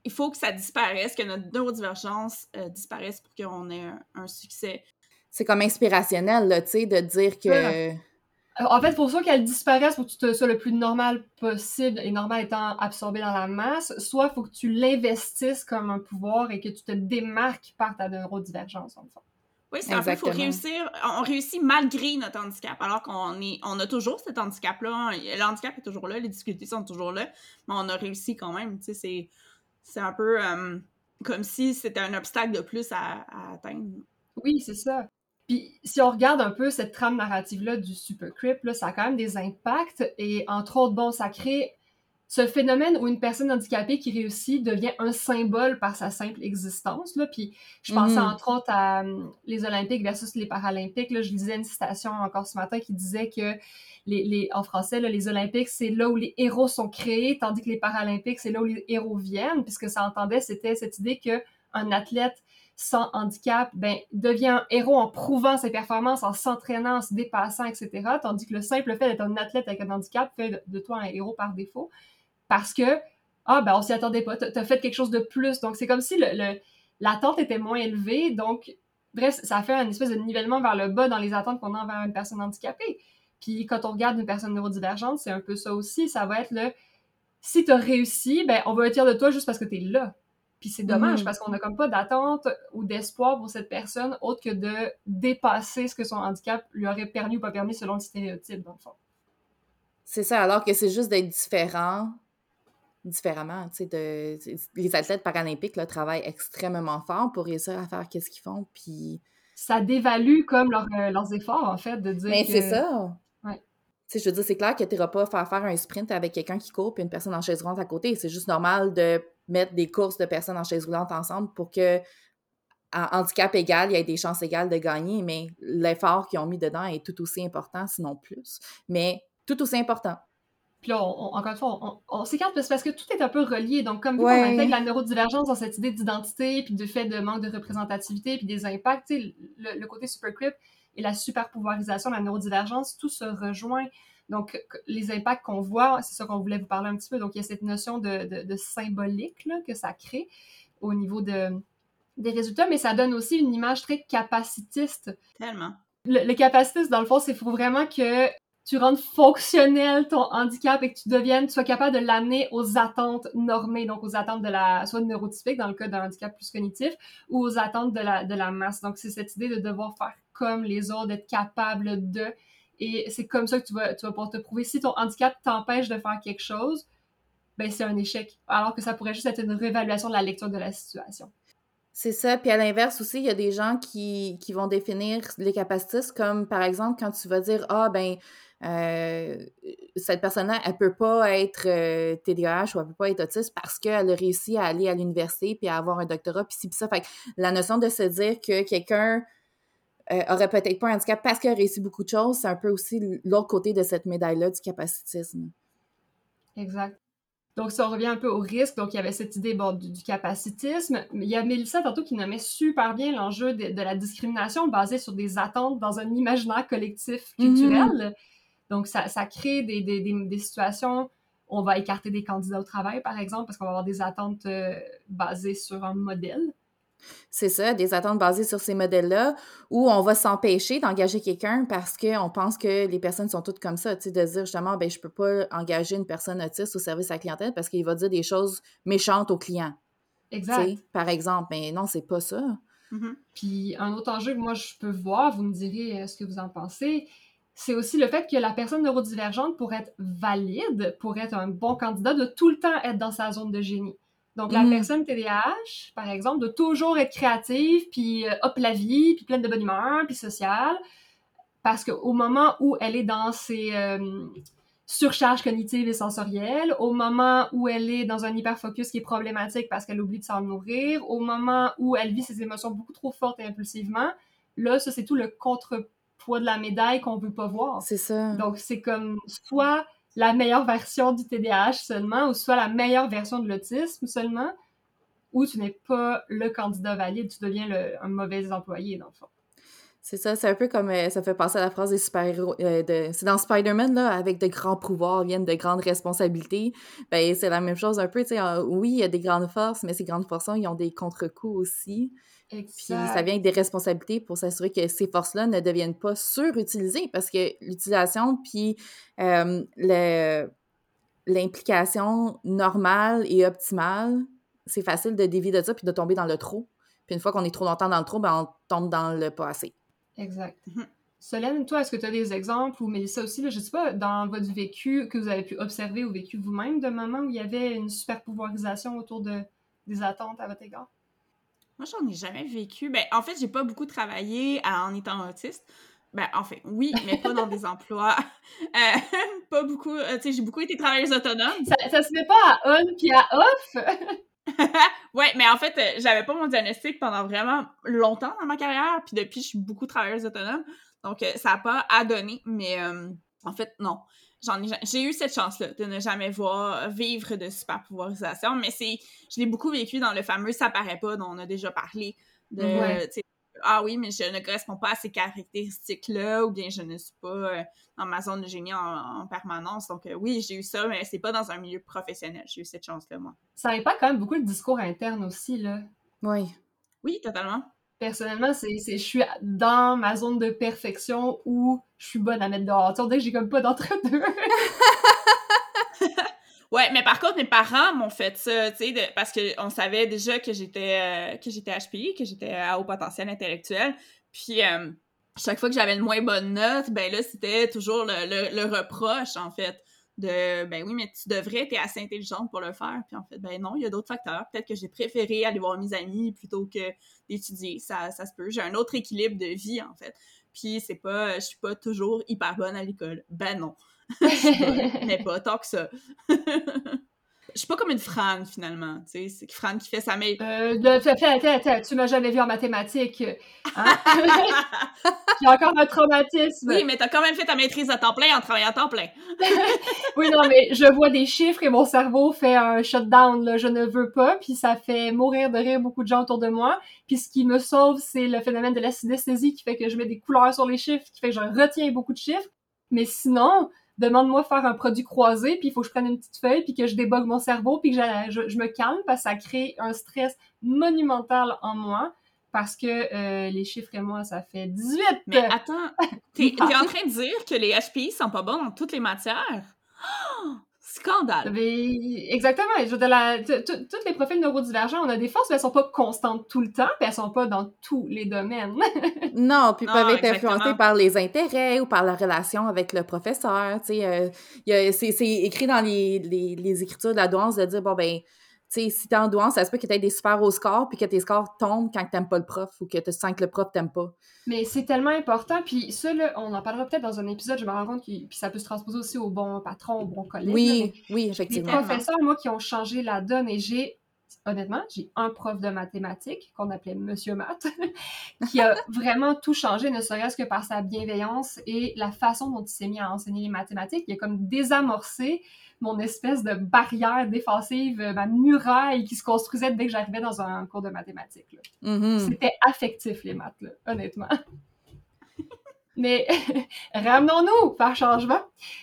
il faut que ça disparaisse, que notre neurodivergence euh, disparaisse pour qu'on ait un, succès. C'est comme inspirationnel, tu sais, de dire que. En fait, pour ça qu'elle disparaisse, pour que tu te sois le plus normal possible, et normal étant absorbé dans la masse, soit il faut que tu l'investisses comme un pouvoir et que tu te démarques par ta neurodivergence, en fait. Oui, c'est un peu, il faut réussir, on réussit malgré notre handicap, alors qu'on est, on a toujours cet handicap-là, le handicap est toujours là, les difficultés sont toujours là, mais on a réussi quand même, tu sais, c'est, un peu euh, comme si c'était un obstacle de plus à, à atteindre. Oui, c'est ça. Puis si on regarde un peu cette trame narrative-là du Super Crip, ça a quand même des impacts et entre autres, bon, ça crée ce phénomène où une personne handicapée qui réussit devient un symbole par sa simple existence. Là. Puis je pensais mm-hmm. entre autres à hum, les Olympiques versus les Paralympiques. Là. Je lisais une citation encore ce matin qui disait que les, les en français, là, les Olympiques, c'est là où les héros sont créés, tandis que les Paralympiques, c'est là où les héros viennent, puisque ça entendait, c'était cette idée qu'un athlète sans handicap, ben, devient un héros en prouvant ses performances, en s'entraînant, en se dépassant, etc. Tandis que le simple fait d'être un athlète avec un handicap fait de toi un héros par défaut. Parce que, ah, ben, on s'y attendait pas, t'as fait quelque chose de plus. Donc, c'est comme si le, l'attente était moins élevée. Donc, bref, ça fait un espèce de nivellement vers le bas dans les attentes qu'on a envers une personne handicapée. Puis, quand on regarde une personne neurodivergente, c'est un peu ça aussi. Ça va être le, si t'as réussi, ben, on va être fier de toi juste parce que t'es là. Puis c'est dommage mm. parce qu'on n'a comme pas d'attente ou d'espoir pour cette personne autre que de dépasser ce que son handicap lui aurait permis ou pas permis selon le stéréotype, dans le fond. C'est ça, alors que c'est juste d'être différent, différemment. Tu sais, de, les athlètes paralympiques là, travaillent extrêmement fort pour réussir à faire qu'est-ce qu'ils font, puis... Ça dévalue comme euh, leurs efforts, en fait, de dire Mais que... c'est ça! Ouais. Tu sais, je veux dire, c'est clair que tu n'iras pas faire faire un sprint avec quelqu'un qui court puis une personne en chaise roulante à côté. C'est juste normal de mettre des courses de personnes en chaise roulante ensemble pour que, en handicap égal, il y ait des chances égales de gagner, mais l'effort qu'ils ont mis dedans est tout aussi important, sinon plus. Mais tout aussi important. Puis là, encore une fois, on, s'écarte parce que tout est un peu relié. Donc, comme on intègre la neurodivergence dans cette idée d'identité, puis du fait de manque de représentativité, puis des impacts, le, le côté supercrip et la super pouvoirisation de la neurodivergence, tout se rejoint. Donc, les impacts qu'on voit, c'est ça qu'on voulait vous parler un petit peu. Donc, il y a cette notion de, symbolique que ça crée au niveau de, des résultats, mais ça donne aussi une image très capacitiste. Tellement. Le, capacitiste, dans le fond, c'est faut vraiment que tu rendes fonctionnel ton handicap et que tu deviennes, tu sois capable de l'amener aux attentes normées, donc aux attentes de la, soit neurotypique dans le cas d'un handicap plus cognitif, ou aux attentes de la, de la masse. Donc, c'est cette idée de devoir faire comme les autres, d'être capable de, et c'est comme ça que tu vas, tu vas pouvoir te prouver. Si ton handicap t'empêche de faire quelque chose, ben c'est un échec. Alors que ça pourrait juste être une réévaluation de la lecture de la situation. C'est ça. Puis à l'inverse aussi, il y a des gens qui, qui vont définir les capacités comme, par exemple, quand tu vas dire, ah, ben, euh, cette personne-là, elle peut pas être euh, TDAH ou elle peut pas être autiste parce qu'elle a réussi à aller à l'université puis à avoir un doctorat puis ci puis ça. Fait que la notion de se dire que quelqu'un euh, aurait peut-être pas un handicap parce qu'il a réussi beaucoup de choses, c'est un peu aussi l'autre côté de cette médaille-là du capacitisme. Exact. Donc, ça revient un peu au risque. Donc, il y avait cette idée du, capacitisme. Il y a Mélissa, tantôt, qui nommait super bien l'enjeu de, la discrimination basée sur des attentes dans un imaginaire collectif culturel. Mm-hmm. Donc, ça, crée des, des, situations où on va écarter des candidats au travail, par exemple, parce qu'on va avoir des attentes euh, basées sur un modèle. C'est ça, des attentes basées sur ces modèles-là, où on va s'empêcher d'engager quelqu'un parce qu'on pense que les personnes sont toutes comme ça, tu sais, de dire justement, ben je peux pas engager une personne autiste au service à la clientèle parce qu'il va dire des choses méchantes aux clients. Exact. par exemple, mais non, c'est pas ça. Mm-hmm. Puis un autre enjeu que moi je peux voir, vous me direz euh, ce que vous en pensez, c'est aussi le fait que la personne neurodivergente, pour être valide, pour être un bon candidat, de tout le temps être dans sa zone de génie. Donc, la mm. personne TDAH, par exemple, de toujours être créative, puis euh, hop la vie, puis pleine de bonne humeur, puis sociale, parce qu'au moment où elle est dans ses euh, surcharges cognitives et sensorielles, au moment où elle est dans un hyperfocus qui est problématique parce qu'elle oublie de s'en nourrir, au moment où elle vit ses émotions beaucoup trop fortes et impulsivement, là, ça, c'est tout le contrepoids de la médaille qu'on veut pas voir. C'est ça. Donc, c'est comme soit la meilleure version du TDAH seulement, ou soit la meilleure version de l'autisme seulement, ou tu n'es pas le candidat valide, tu deviens un mauvais employé, dans le fond. C'est ça, c'est un peu comme euh, ça fait penser à la phrase des super-héros. Euh, de, c'est dans Spider-Man, là, avec de grands pouvoirs viennent de grandes responsabilités. Ben, c'est la même chose un peu, tu sais. oui, il y a des grandes forces, mais ces grandes forces ils ont des contre-coups aussi. Exact. Puis ça vient avec des responsabilités pour s'assurer que ces forces-là ne deviennent pas surutilisées parce que l'utilisation puis euh, l'implication normale et optimale, c'est facile de dévier de ça puis de tomber dans le trop. Puis une fois qu'on est trop longtemps dans le trop, ben on tombe dans le pas assez. Exact. Mhm. Solène, toi, est-ce que tu as des exemples, ou Mélissa aussi, là, je sais pas, dans votre vécu, que vous avez pu observer ou vécu vous-même, de moments où il y avait une super pouvoirisation autour de, des attentes à votre égard? Moi, j'en ai jamais vécu. Ben, en fait, j'ai pas beaucoup travaillé en étant autiste. Ben, en fait, oui, mais pas dans des emplois. Euh, pas beaucoup. Euh, tu sais, j'ai beaucoup été travailleuse autonome. Ça, ça se met pas à on puis à off? ouais, mais en fait, euh, j'avais pas mon diagnostic pendant vraiment longtemps dans ma carrière, puis depuis, je suis beaucoup travailleuse autonome, donc ça n'a pas à donner, mais en fait, non. J'en ai, j'ai eu cette chance-là de ne jamais voir vivre de super pouvoirisation, mais c'est, je l'ai beaucoup vécu dans le fameux ça paraît pas dont on a déjà parlé, de, ah oui, mais je ne correspond pas à ces caractéristiques-là, ou bien je ne suis pas euh, dans ma zone de génie en, permanence. Donc euh, oui, j'ai eu ça, mais c'est pas dans un milieu professionnel. J'ai eu cette chance-là, moi. Ça impacte quand même beaucoup le discours interne aussi, là. Oui. Oui, totalement. Personnellement, c'est je suis dans ma zone de perfection où je suis bonne à mettre dehors. Tu sais, j'ai comme pas d'entre-deux. Ouais, mais par contre, mes parents m'ont fait ça, tu sais, parce qu'on savait déjà que j'étais euh, que j'étais HPI, que j'étais à haut potentiel intellectuel. Puis euh, chaque fois que j'avais une moins bonne note, ben là, c'était toujours le, reproche, en fait, de ben oui, mais tu devrais, être assez intelligente pour le faire. Puis en fait, ben non, il y a d'autres facteurs. Peut-être que j'ai préféré aller voir mes amis plutôt que d'étudier. Ça, ça se peut. J'ai un autre équilibre de vie, en fait. Puis c'est pas, je suis pas toujours hyper bonne à l'école. Ben non. mais pas tant que ça. Je suis pas comme une Fran, finalement. Tu sais, c'est Fran qui fait sa maîtrise. Euh, tu m'as jamais vu en mathématiques. Hein? J'ai encore un traumatisme. Oui, mais t'as quand même fait ta maîtrise à temps plein en travaillant à temps plein. oui, non, mais je vois des chiffres et mon cerveau fait un shutdown. Là. Je ne veux pas, puis ça fait mourir de rire beaucoup de gens autour de moi. Puis ce qui me sauve, c'est le phénomène de la synesthésie qui fait que je mets des couleurs sur les chiffres, qui fait que je retiens beaucoup de chiffres. Mais sinon, demande-moi de faire un produit croisé, puis il faut que je prenne une petite feuille, puis que je débogue mon cerveau, puis que je, me calme, parce que ça crée un stress monumental en moi, parce que euh, les chiffres et moi, ça fait 18! Mais attends, t'es es en train de dire que les HPI sont pas bons dans toutes les matières? Scandale! exactement. Je tous les profils neurodivergents, on a des forces, mais elles sont pas constantes tout le temps, puis elles sont pas dans tous les domaines. non, puis peuvent être influencées par les intérêts ou par la relation avec le professeur. Tu sais, euh, c'est écrit dans les, les, les, écritures de la douance de dire, bon, ben, sais, si t'es en douance, ça se peut que t'aies des super hauts scores, puis que tes scores tombent quand t'aimes pas le prof ou que tu sens que le prof t'aime pas. Mais c'est tellement important, puis ça, là, on en parlera peut-être dans un épisode, je me rends compte que puis ça peut se transposer aussi au bon patron, au bon collègue. Oui, oui, effectivement. Les professeurs, moi, qui ont changé la donne, et j'ai, honnêtement, j'ai un prof de mathématiques qu'on appelait Monsieur Math, qui a vraiment tout changé, ne serait-ce que par sa bienveillance et la façon dont il s'est mis à enseigner les mathématiques. Il a comme désamorcé mon espèce de barrière défensive, ma muraille qui se construisait dès que j'arrivais dans un cours de mathématiques. Mm-hmm. C'était affectif, les maths, là, honnêtement. Mais ramenons-nous par changement.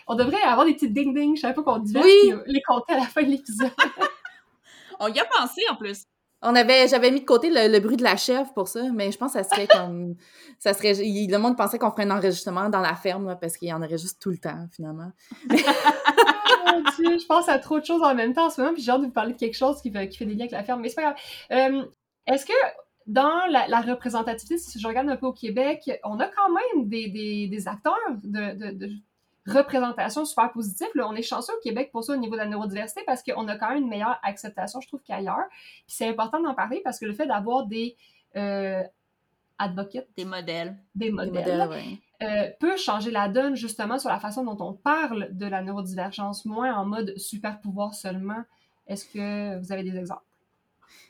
On devrait avoir des petits ding-ding chaque fois qu'on dit oui. les compter à la fin de l'épisode. On y a pensé en plus. On avait, j'avais mis de côté le, bruit de la chèvre pour ça, mais je pense que ça serait comme, ça serait, le monde pensait qu'on ferait un enregistrement dans la ferme, parce qu'il y en aurait juste tout le temps, finalement. je pense à trop de choses en même temps en ce moment, puis j'ai hâte de vous parler de quelque chose qui fait, qui fait des liens avec la ferme, mais c'est pas grave. Euh, est-ce que dans la, représentativité, si je regarde un peu au Québec, on a quand même des, des, des acteurs de, de, représentation super positive. Là, on est chanceux au Québec pour ça au niveau de la neurodiversité parce qu'on a quand même une meilleure acceptation, je trouve, qu'ailleurs. Puis c'est important d'en parler parce que le fait d'avoir des euh, advocates, des modèles, des modèles, euh, peut changer la donne justement sur la façon dont on parle de la neurodivergence, moins en mode super pouvoir seulement. Est-ce que vous avez des exemples?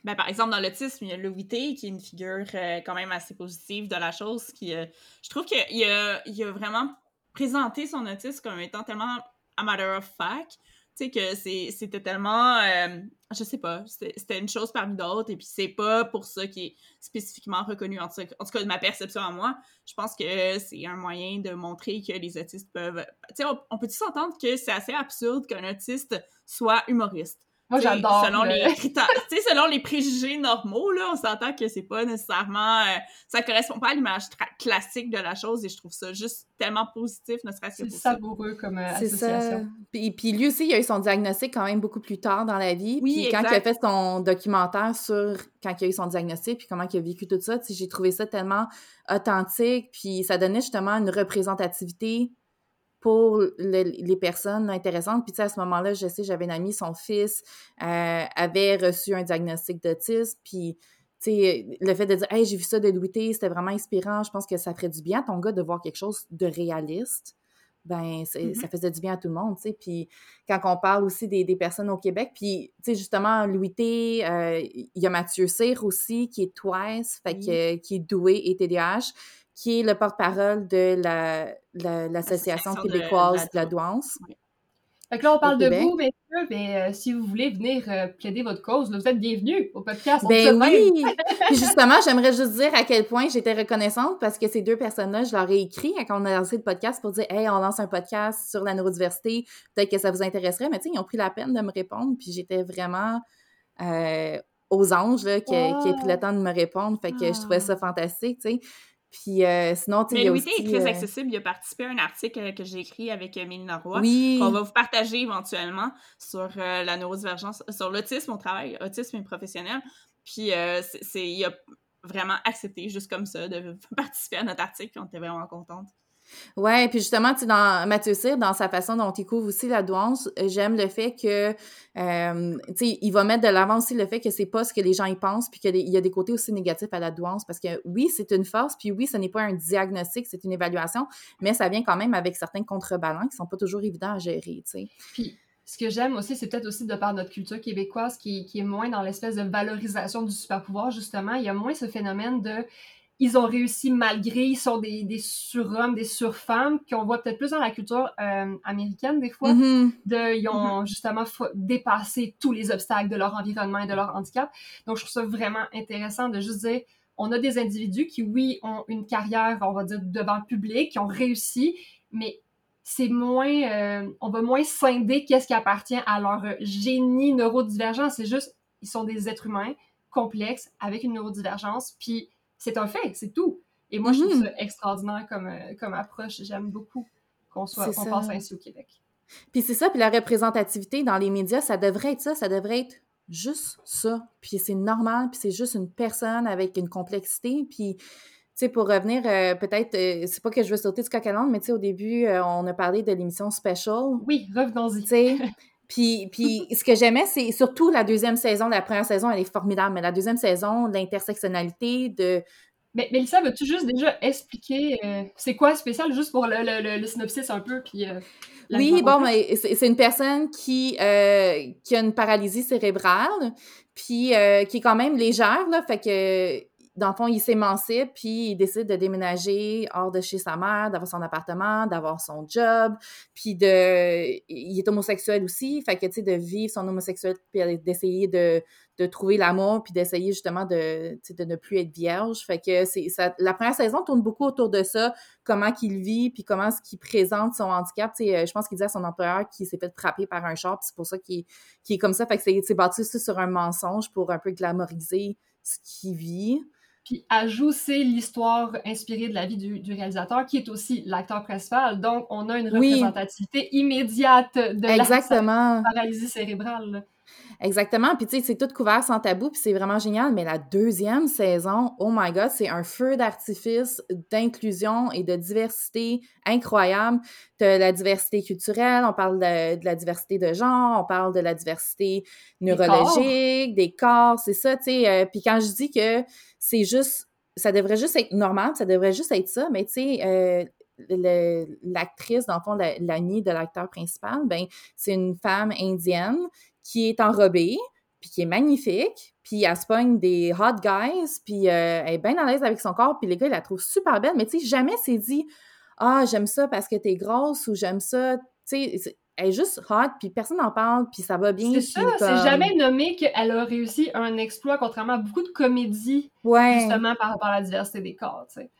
Ben, par exemple, dans l'autisme, il y a Louis T, qui est une figure euh, quand même assez positive de la chose. Qui, euh, je trouve qu'il a, il a vraiment présenté son autisme comme étant tellement a matter of fact. Tu sais, que c'était tellement, euh, je sais pas, c'était une chose parmi d'autres, et puis c'est pas pour ça qui est spécifiquement reconnu, en tout, cas, de ma perception à moi. Je pense que c'est un moyen de montrer que les autistes peuvent... Tu sais, on, on peut-tu s'entendre que c'est assez absurde qu'un autiste soit humoriste? Moi, j'adore. Selon, les selon les préjugés normaux, là, on s'entend que c'est pas nécessairement. Euh, ça correspond pas à l'image classique de la chose et je trouve ça juste tellement positif, ne serait-ce que C'est savoureux comme euh, association. Ça. Puis, puis, lui aussi, il a eu son diagnostic quand même beaucoup plus tard dans la vie. Oui, puis quand il a fait son documentaire sur quand il a eu son diagnostic puis comment il a vécu tout ça, j'ai trouvé ça tellement authentique. Puis ça donnait justement une représentativité pour les personnes intéressantes. Puis, tu sais, à ce moment-là, je sais, j'avais une amie, son fils euh, avait reçu un diagnostic d'autisme. Puis, tu sais, le fait de dire, hey, j'ai vu ça de Louis c'était vraiment inspirant. Je pense que ça ferait du bien à ton gars de voir quelque chose de réaliste. Ben, mm-hmm. ça faisait du bien à tout le monde, tu sais. Puis, quand on parle aussi des, des personnes au Québec, puis, tu sais, justement, Louis euh, il y a Mathieu Cyr aussi, qui est twice, fait que, qui est doué et TDAH qui est le porte-parole de l'Association québécoise de, la douance. Fait que là, on parle de vous, messieurs, mais euh, si vous voulez venir euh, plaider votre cause, vous êtes bienvenus au podcast. Ben oui! Puis justement, j'aimerais juste dire à quel point j'étais reconnaissante parce que ces deux personnes-là, je leur ai écrit quand on a lancé le podcast pour dire « Hey, on lance un podcast sur la neurodiversité, peut-être que ça vous intéresserait. » Mais tu sais, ils ont pris la peine de me répondre, puis j'étais vraiment... Euh, aux anges là, qui, a pris le temps de me répondre. Fait que je trouvais ça fantastique, tu sais. Puis euh, sinon, tu sais, Louis est très euh, accessible. Il a participé à un article euh, que j'ai écrit avec Mélina Roy, oui. qu'on va vous partager éventuellement sur la neurodivergence, sur l'autisme au travail, autisme et professionnel. Puis c'est, il a vraiment accepté, juste comme ça, de participer à notre article. On était vraiment contente. Ouais, puis justement, tu dans Mathieu Cyr, dans sa façon dont il couvre aussi la douance, euh, j'aime le fait que, euh, tu sais, il va mettre de l'avant aussi le fait que c'est pas ce que les gens y pensent, puis qu'il y a des côtés aussi négatifs à la douance, parce que oui, c'est une force, puis oui, ce n'est pas un diagnostic, c'est une évaluation, mais ça vient quand même avec certains contrebalans qui sont pas toujours évidents à gérer, tu sais. Puis ce que j'aime aussi, c'est peut-être aussi de par notre culture québécoise qui, qui est moins dans l'espèce de valorisation du super pouvoir, justement, il y a moins ce phénomène de ils ont réussi malgré, ils sont des, des surhommes, des surfemmes, qu'on voit peut-être plus dans la culture euh, américaine des fois. Mm-hmm. de, ils ont mm-hmm. justement dépassé tous les obstacles de leur environnement et de leur handicap. Donc, je trouve ça vraiment intéressant de juste dire, on a des individus qui, oui, ont une carrière, on va dire, devant le public, qui ont réussi, mais c'est moins, euh, on va moins scinder qu'est-ce qui appartient à leur génie neurodivergent. C'est juste, ils sont des êtres humains complexes avec une neurodivergence, puis c'est un fait, c'est tout. Et moi, je trouve mhm. ça extraordinaire comme, euh, comme approche. J'aime beaucoup qu'on soit qu'on pense ainsi au Québec. Puis c'est ça, puis la représentativité dans les médias, ça devrait être ça, ça devrait être juste ça. Puis c'est normal, puis c'est juste une personne avec une complexité. Puis, tu sais, pour revenir, euh, peut-être, euh, c'est pas que je veux sauter du coq à mais tu sais, au début, on a parlé de l'émission Special. Oui, revenons-y. Puis, puis ce que j'aimais, c'est surtout la deuxième saison. La première saison, elle est formidable, mais la deuxième saison, l'intersectionnalité de. Mais Mélissa, veux-tu juste déjà expliquer euh, c'est quoi spécial, juste pour le, le, synopsis un peu, puis. Euh, oui, bon, mais c'est une personne qui, euh, qui a une paralysie cérébrale, puis qui est quand même légère, là, fait que dans le fond, il s'émancipe, puis il décide de déménager hors de chez sa mère, d'avoir son appartement, d'avoir son job, puis de... Il est homosexuel aussi, fait que, tu sais, de vivre son homosexualité, puis d'essayer de, de trouver l'amour, puis d'essayer justement de, de ne plus être vierge. Fait que c'est ça, la première saison tourne beaucoup autour de ça, comment qu'il vit, puis comment ce qu'il présente son handicap. Tu sais, euh, je pense qu'il dit à son employeur qu'il s'est fait frapper par un char, c'est pour ça qu'il est comme ça. Fait que c'est bâti sur un mensonge pour un peu glamoriser ce qu'il vit. Puis Ajout, c'est l'histoire inspirée de la vie du, réalisateur, qui est aussi l'acteur principal. Donc, on a une représentativité immédiate de la paralysie cérébrale. Exactement. Puis, tu sais, c'est tout couvert sans tabou, puis c'est vraiment génial. Mais la deuxième saison, oh my God, c'est un feu d'artifice d'inclusion et de diversité incroyable. De la diversité culturelle, on parle de, la diversité de genre, on parle de la diversité neurologique, des corps, c'est ça, tu sais. Euh, puis quand je dis que c'est juste, ça devrait juste être normal, ça devrait juste être ça, mais tu sais, euh, l'actrice, dans le fond, l'amie de l'acteur principal, ben, c'est une femme indienne qui est enrobée, puis qui est magnifique, puis elle se pogne des hot guys, puis euh, elle est bien à l'aise avec son corps, puis les gars, ils la trouvent super belle, mais tu sais, jamais c'est dit « Ah, j'aime ça parce que t'es grosse » ou « J'aime ça », tu sais, elle est juste hot, puis personne n'en parle, puis ça va bien. C'est ça, c'est jamais nommé qu'elle a réussi un exploit, contrairement à beaucoup de comédies, justement, par rapport à la diversité des corps, tu sais.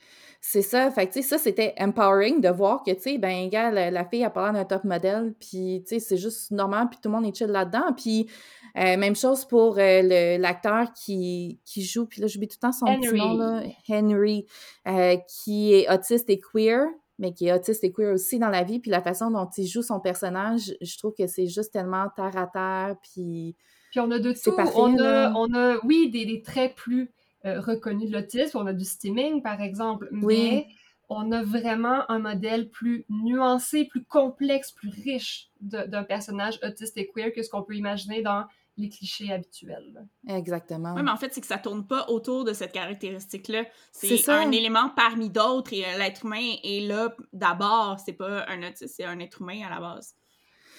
C'est ça. Fait tu sais, ça, c'était empowering de voir que, tu sais, ben, gars, la, fille a parlé d'un top modèle, puis, tu sais, c'est juste normal, puis tout le monde est chill là-dedans. Puis, euh, même chose pour euh, l'acteur qui, qui joue, puis là, j'oublie tout le temps son petit nom, là, Henry, euh, qui est autiste et queer, mais qui est autiste et queer aussi dans la vie, puis la façon dont il joue son personnage, je trouve que c'est juste tellement terre à terre, puis... Puis on a de tout. on, a, on a, oui, des, des traits plus euh, reconnu de l'autisme. On a du steaming, par exemple, mais on a vraiment un modèle plus nuancé, plus complexe, plus riche d'un personnage autiste et queer que ce qu'on peut imaginer dans les clichés habituels. Exactement. Oui, mais en fait, c'est que ça tourne pas autour de cette caractéristique-là. C'est un élément parmi d'autres et euh, l'être humain est là d'abord. C'est pas un autiste, c'est un être humain à la base.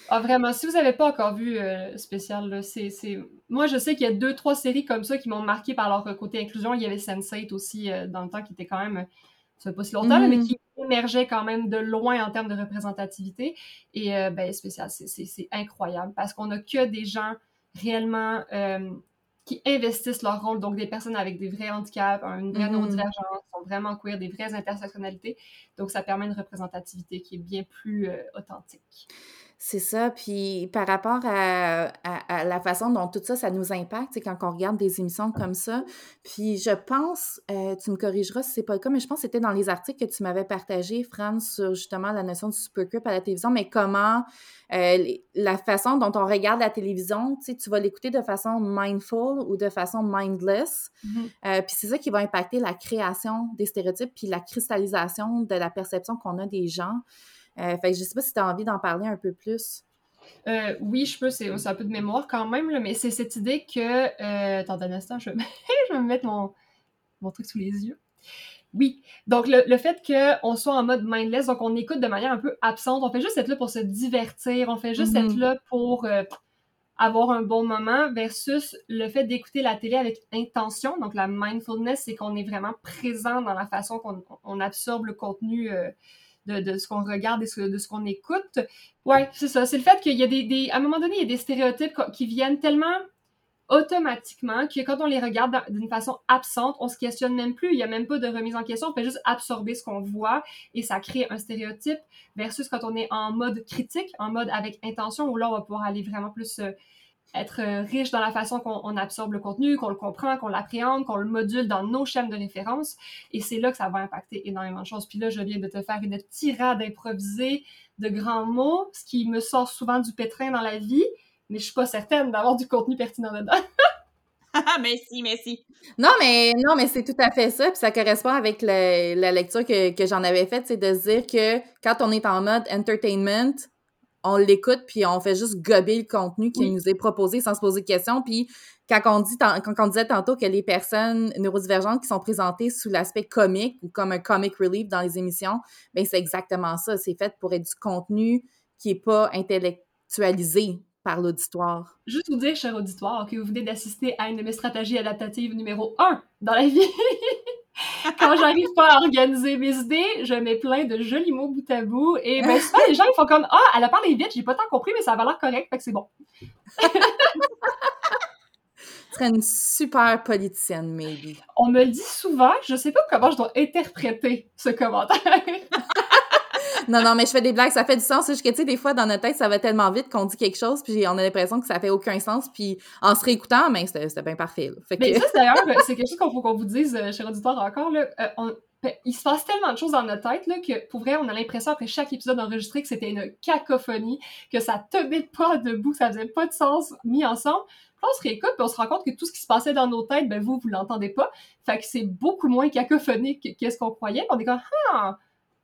Ah, vraiment, si vous n'avez pas encore vu euh, spécial, c'est, Moi, je sais qu'il y a deux, trois séries comme ça qui m'ont marqué par leur côté inclusion. Il y avait Sense8 aussi euh, dans le temps qui était quand même. Ça fait pas si longtemps, mais mm. qui émergeait quand même de loin en termes de représentativité. Et euh, ben, spécial, c'est, incroyable parce qu'on a que des gens réellement qui investissent leur rôle, donc des personnes avec des vrais handicaps, une vraie mm-hmm. neurodivergence, sont vraiment queer, des vraies intersectionnalités. Donc, ça permet une représentativité qui est bien plus authentique. C'est ça. Puis par rapport à, la façon dont tout ça, ça nous impacte, quand on regarde des émissions comme ça. Puis je pense, euh, tu me corrigeras si c'est pas le cas, mais je pense que c'était dans les articles que tu m'avais partagé, Fran, sur justement la notion du supercup à la télévision, mais comment euh, la façon dont on regarde la télévision, tu vas l'écouter de façon mindful ou de façon mindless. Mmh euh, puis c'est ça qui va impacter la création des stéréotypes puis la cristallisation de la perception qu'on a des gens. Euh, fait que je sais pas si tu as envie d'en parler un peu plus. Euh, oui, je peux, c'est un peu de mémoire quand même, mais c'est cette idée que. Euh, attends un instant, je vais, je vais me mettre mon, mon truc sous les yeux. Oui, donc le, le fait qu'on soit en mode mindless, donc on écoute de manière un peu absente, on fait juste être là pour se divertir, on fait juste être mm-hmm. là pour avoir un bon moment, versus le fait d'écouter la télé avec intention. Donc la mindfulness, c'est qu'on est vraiment présent dans la façon qu'on absorbe le contenu de, ce qu'on regarde et de ce qu'on écoute. Ouais, c'est ça. C'est le fait qu'il y a des, À un moment donné, il y a des stéréotypes qui viennent tellement automatiquement que quand on les regarde d'une façon absente, on se questionne même plus. Il n'y a même pas de remise en question. On fait juste absorber ce qu'on voit et ça crée un stéréotype versus quand on est en mode critique, en mode avec intention, où là, on va pouvoir aller vraiment plus. Être euh, riche dans la façon qu'on absorbe le contenu, qu'on le comprend, qu'on l'appréhende, qu'on le module dans nos chaînes de référence. Et c'est là que ça va impacter énormément de choses. Puis là, je viens de te faire une tirade improvisée de grands mots, ce qui me sort souvent du pétrin dans la vie, mais je suis pas certaine d'avoir du contenu pertinent dedans. merci, merci. Non, mais non, mais c'est tout à fait ça. Puis ça correspond avec la lecture que, que j'en avais faite, c'est de se dire que quand on est en mode entertainment, on l'écoute, puis on fait juste gober le contenu qui nous est proposé sans se poser de questions. Puis quand on, dit, quand on disait tantôt que les personnes neurodivergentes qui sont présentées sous l'aspect comique ou comme un comic relief dans les émissions, bien, c'est exactement ça. C'est fait pour être du contenu qui n'est pas intellectualisé par l'auditoire. Juste vous dire, cher auditoire, que vous venez d'assister à une de mes stratégies adaptatives numéro 1 dans la vie. quand j'arrive pas à organiser mes idées, je mets plein de jolis mots bout à bout. Et ben souvent, les gens, ils font comme « Ah, elle a parlé vite, j'ai pas tant compris, mais ça va l'air correct, fait que c'est bon. » Tu serais une super politicienne, maybe. On me le dit souvent, je sais pas comment je dois interpréter ce commentaire. non, non, mais je fais des blagues, ça fait du sens. Juste que, tu sais, des fois, dans notre tête, ça va tellement vite qu'on dit quelque chose, puis on a l'impression que ça fait aucun sens, puis en se réécoutant, ben, c'était bien parfait. Mais ça, d'ailleurs, c'est quelque chose qu'on faut qu'on vous dise, euh, cher auditeur, encore, là. Euh, ben, il se passe tellement de choses dans notre tête là, que pour vrai, on a l'impression après chaque épisode enregistré que c'était une cacophonie, que ça tenait pas debout, que ça faisait pas de sens mis ensemble. Puis on se réécoute, puis on se rend compte que tout ce qui se passait dans nos têtes, ben vous, vous l'entendez pas. Fait que c'est beaucoup moins cacophonique qu'est-ce qu'on croyait. Puis on est comme, ah,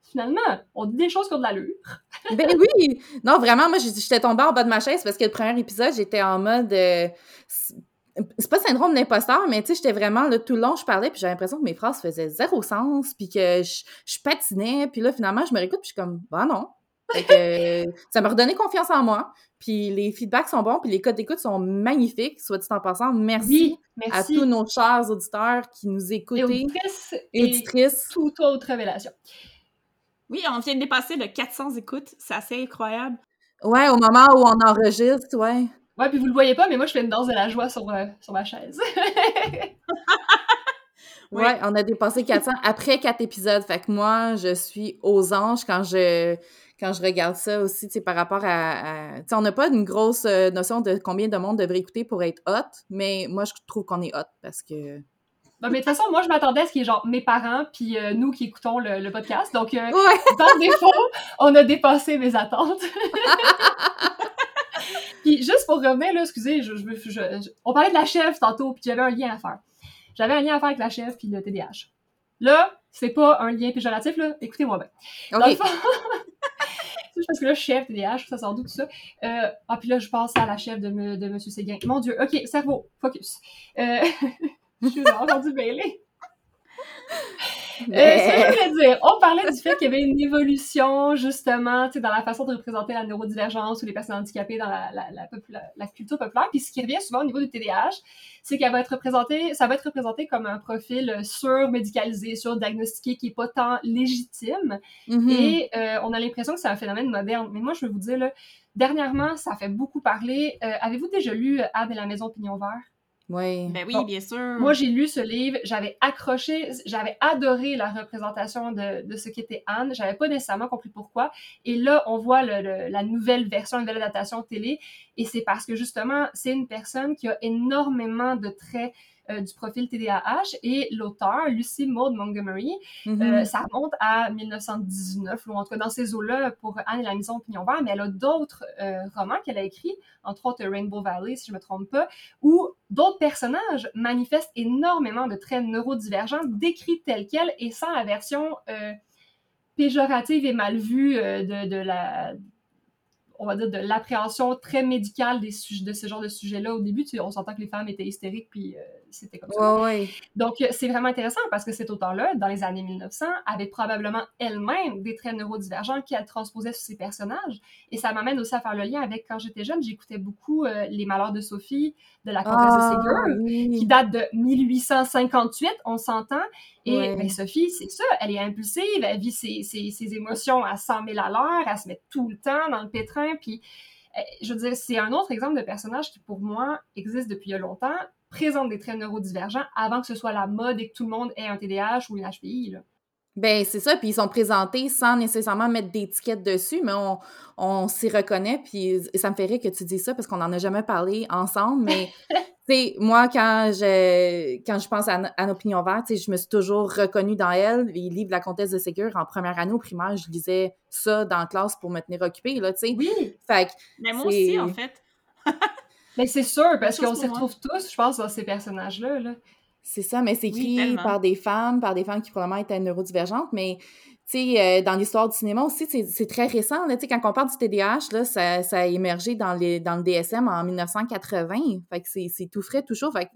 finalement, on dit des choses qui ont de l'allure. ben oui! Non, vraiment, moi, j'étais tombée en bas de ma chaise parce que le premier épisode, j'étais en mode. Euh, c'est pas syndrome d'imposteur, mais tu sais, j'étais vraiment là tout le long, je parlais, puis j'avais l'impression que mes phrases faisaient zéro sens, puis que je, patinais, puis là, finalement, je me réécoute, puis je suis comme, bah non. que, ça m'a redonné confiance en moi, puis les feedbacks sont bons, puis les codes d'écoute sont magnifiques, soit dit en passant. Merci, à tous nos chers auditeurs qui nous écoutent. Et auditrices. Et toute autre révélation. Oui, on vient de dépasser le 400 écoutes. C'est assez incroyable. Ouais, au moment où on enregistre, ouais. Ouais, puis vous le voyez pas, mais moi, je fais une danse de la joie sur, euh, sur ma chaise. ouais, on a dépassé 400 après quatre épisodes. Fait que moi, je suis aux anges quand je quand je regarde ça aussi, tu sais, par rapport à... tu sais, on n'a pas une grosse euh, notion de combien de monde devrait écouter pour être hot, mais moi, je trouve qu'on est hot parce que... mais de toute façon, moi, je m'attendais à ce qu'il y ait genre mes parents puis euh, nous qui écoutons le, podcast. Donc, euh, par défaut, on a dépassé mes attentes. puis juste pour revenir, là, excusez, je, je, on parlait de la chef tantôt, puis j'avais un lien à faire. J'avais un lien à faire avec la chef puis le TDAH. Là, c'est pas un lien péjoratif, là. Écoutez-moi bien. Okay. parce que là, chef, TDAH, ça sort d'où tout ça? Euh, ah, puis là, je pense à la chef de, me, de M. Séguin. Mon Dieu, OK, cerveau, focus. Euh, je suis entendu mêler. Euh, je dire, on parlait du fait qu'il y avait une évolution, justement, dans la façon de représenter la neurodivergence ou les personnes handicapées dans la, la, la, culture populaire. Puis ce qui revient souvent au niveau du TDAH, c'est qu'elle va être représentée, ça va être représenté comme un profil surmédicalisé, surdiagnostiqué, qui n'est pas tant légitime. Mm-hmm. Et euh, on a l'impression que c'est un phénomène moderne. Mais moi, je vais vous dire, là, dernièrement, ça fait beaucoup parler. Euh, avez-vous déjà lu Anne et la maison Pignon Vert? Oui. Ben oui, bien sûr. Moi, j'ai lu ce livre, j'avais accroché, j'avais adoré la représentation de, de ce qu'était Anne. J'avais pas nécessairement compris pourquoi. Et là, on voit le, la nouvelle version, la nouvelle adaptation télé. Et c'est parce que justement, c'est une personne qui a énormément de traits du profil TDAH et l'auteur, Lucy Maud Montgomery, mm-hmm. euh, ça remonte à 1919, ou en tout cas dans ces eaux-là pour Anne et la maison Pignon Vert, mais elle a d'autres euh, romans qu'elle a écrits, entre autres Rainbow Valley, si je ne me trompe pas, où d'autres personnages manifestent énormément de traits neurodivergents décrits tels quels et sans la version péjorative et mal vue de, de la on va dire, de l'appréhension très médicale des sujets, de ce genre de sujet-là. Au début, on s'entend que les femmes étaient hystériques, puis euh, c'était comme ça. Donc, euh, c'est vraiment intéressant parce que cet auteur-là, dans les années 1900, avait probablement elle-même des traits neurodivergents qu'elle transposait sur ses personnages. Et ça m'amène aussi à faire le lien avec quand j'étais jeune, j'écoutais beaucoup euh, Les Malheurs de Sophie de la comtesse de ah, Ségur, qui date de 1858, on s'entend. Et ben, Sophie, c'est ça, elle est impulsive, elle vit ses, ses, émotions à 100 000 à l'heure, elle se met tout le temps dans le pétrin, puis eh, je veux dire, c'est un autre exemple de personnage qui, pour moi, existe depuis longtemps, présente des traits neurodivergents avant que ce soit la mode et que tout le monde ait un TDAH ou une HPI. Là. Ben, c'est ça, puis ils sont présentés sans nécessairement mettre d'étiquette dessus, mais on, on s'y reconnaît, puis ça me fait rire que tu dis ça parce qu'on n'en a jamais parlé ensemble, mais tu sais, moi, quand je, quand je pense à, à Opinion Verte, je me suis toujours reconnue dans elle, les livres de la comtesse de Ségur, en première année au primaire, je lisais ça dans la classe pour me tenir occupée, là, tu sais. Oui! Fait Mais moi aussi, en fait. mais c'est sûr, parce qu'on s'y retrouve tous, je pense, dans ces personnages-là, là. C'est ça, mais c'est écrit par des femmes, par des femmes qui probablement étaient neurodivergentes, mais tu sais, euh, dans l'histoire du cinéma aussi, c'est très récent. Là, quand on parle du TDAH, là, ça, ça, a émergé dans, les, dans le DSM en 1980. Fait que c'est tout frais, tout chaud. Fait que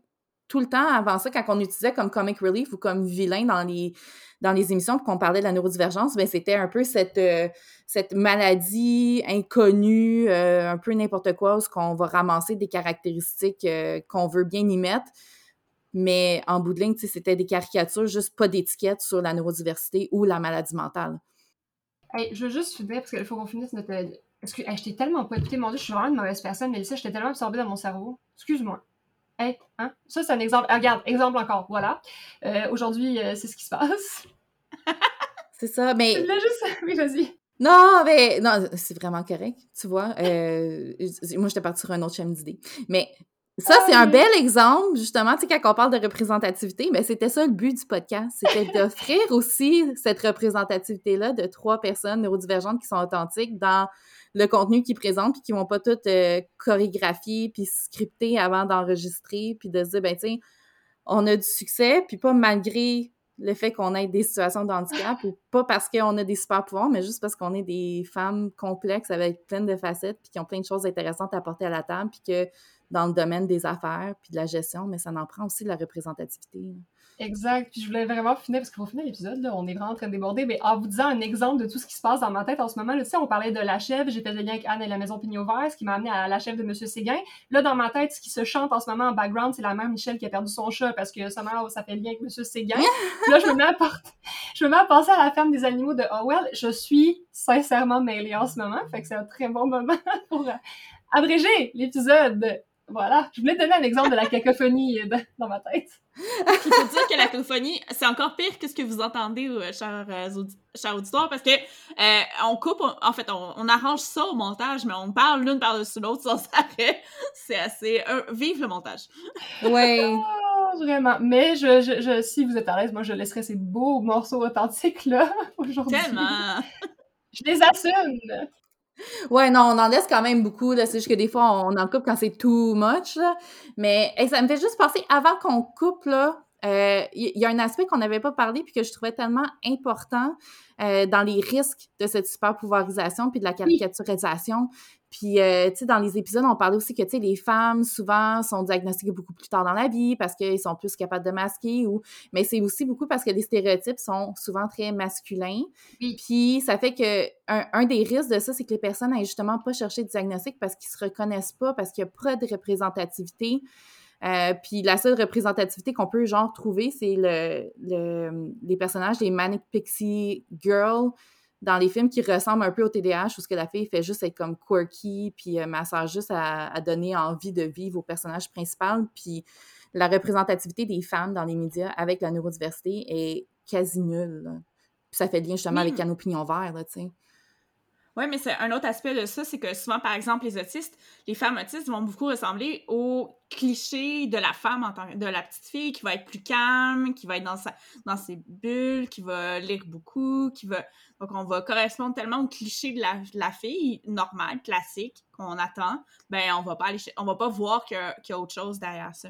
tout le temps avant ça, quand on utilisait comme comic relief ou comme vilain dans les, dans les émissions qu'on parlait de la neurodivergence, ben c'était un peu cette, euh, cette maladie inconnue, euh, un peu n'importe quoi, où qu'on va ramasser des caractéristiques qu'on veut bien y mettre mais en bout de ligne, c'était des caricatures, juste pas d'étiquette sur la neurodiversité ou la maladie mentale. je veux juste finir, parce qu'il faut qu'on finisse notre... Parce que je t'ai tellement pas écouté, mon Dieu, je suis vraiment une mauvaise personne, mais ça, j'étais tellement absorbée dans mon cerveau. Excuse-moi. Hey, hein? Ça, c'est un exemple. regarde, exemple encore, voilà. Euh, aujourd'hui, euh, c'est ce qui se passe. c'est ça, mais... Là, juste... Oui, vas-y. Non, mais non, c'est vraiment correct, tu vois. Euh, moi, j'étais partie sur un autre chemin d'idée. Mais ça, c'est un bel exemple, justement, tu sais, quand on parle de représentativité, mais c'était ça le but du podcast, c'était d'offrir aussi cette représentativité-là de trois personnes neurodivergentes qui sont authentiques dans le contenu qu'ils présentent, puis qui vont pas toutes euh, chorégraphier puis scripter avant d'enregistrer, puis de se dire, ben, tiens, on a du succès, puis pas malgré le fait qu'on ait des situations de handicap, ou pas parce qu'on a des super pouvoirs, mais juste parce qu'on est des femmes complexes avec plein de facettes, puis qui ont plein de choses intéressantes à apporter à la table, puis que dans le domaine des affaires puis de la gestion, mais ça en prend aussi de la représentativité. Exact. Puis je voulais vraiment finir, parce qu'il faut finir l'épisode, là, on est vraiment en train de déborder, mais en vous disant un exemple de tout ce qui se passe dans ma tête en ce moment. Là, tu sais, on parlait de la chèvre, j'ai fait le lien avec Anne et la maison Pignon Vert, ce qui m'a amené à la chèvre de Monsieur Séguin. Là, dans ma tête, ce qui se chante en ce moment en background, c'est la mère Michel qui a perdu son chat, parce que somehow, ça fait le lien avec Monsieur Séguin. Puis là, je me mets à, je me mets à penser à la ferme des animaux de Howell. Je suis sincèrement mêlée en ce moment, fait que c'est un très bon moment pour euh, abréger l'épisode. Voilà, je voulais te donner un exemple de la cacophonie euh, dans ma tête. Il faut dire que la cacophonie, c'est encore pire que ce que vous entendez, euh, chers, euh, audi- chers auditoires, parce que euh, on coupe, on- en fait, on, on arrange ça au montage, mais on parle l'une par-dessus l'autre sans arrêt. C'est assez... euh, vive le montage! Ouais. Ah, vraiment. Mais je, je, je, si vous êtes à l'aise, moi, je laisserai ces beaux morceaux authentiques-là aujourd'hui. Tellement! Je les assume. Ouais, non, on en laisse quand même beaucoup, là. C'est juste que des fois, on en coupe quand c'est too much, là. Mais hey, ça me fait juste penser, avant qu'on coupe, là, euh, il y, y a un aspect qu'on n'avait pas parlé puis que je trouvais tellement important euh, dans les risques de cette super pouvoirisation puis de la caricaturisation. Puis, euh, tu sais, dans les épisodes, on parlait aussi que, tu sais, les femmes, souvent, sont diagnostiquées beaucoup plus tard dans la vie parce qu'ils sont plus capables de masquer ou... Mais c'est aussi beaucoup parce que les stéréotypes sont souvent très masculins. Oui. Puis, ça fait que un, un des risques de ça, c'est que les personnes n'aient justement pas cherché de diagnostic parce qu'ils se reconnaissent pas, parce qu'il n'y a pas de représentativité. Euh, puis la seule représentativité qu'on peut genre trouver, c'est le, le, les personnages des Manic Pixie Girls dans les films qui ressemblent un peu au TDAH, où ce que la fille fait juste être comme quirky, puis euh, sert juste à, à donner envie de vivre au personnage principal. Puis la représentativité des femmes dans les médias avec la neurodiversité est quasi nulle. là. Puis ça fait lien justement avec un opinion vert, tu sais. Oui, mais c'est un autre aspect de ça, c'est que souvent, par exemple, les autistes, les femmes autistes vont beaucoup ressembler au cliché de la femme en tant que- de la petite fille qui va être plus calme, qui va être dans sa dans ses bulles, qui va lire beaucoup, qui va donc on va correspondre tellement au cliché de la, la fille normale, classique qu'on attend, ben on va pas aller on va pas voir qu'il y, y a autre chose derrière ça.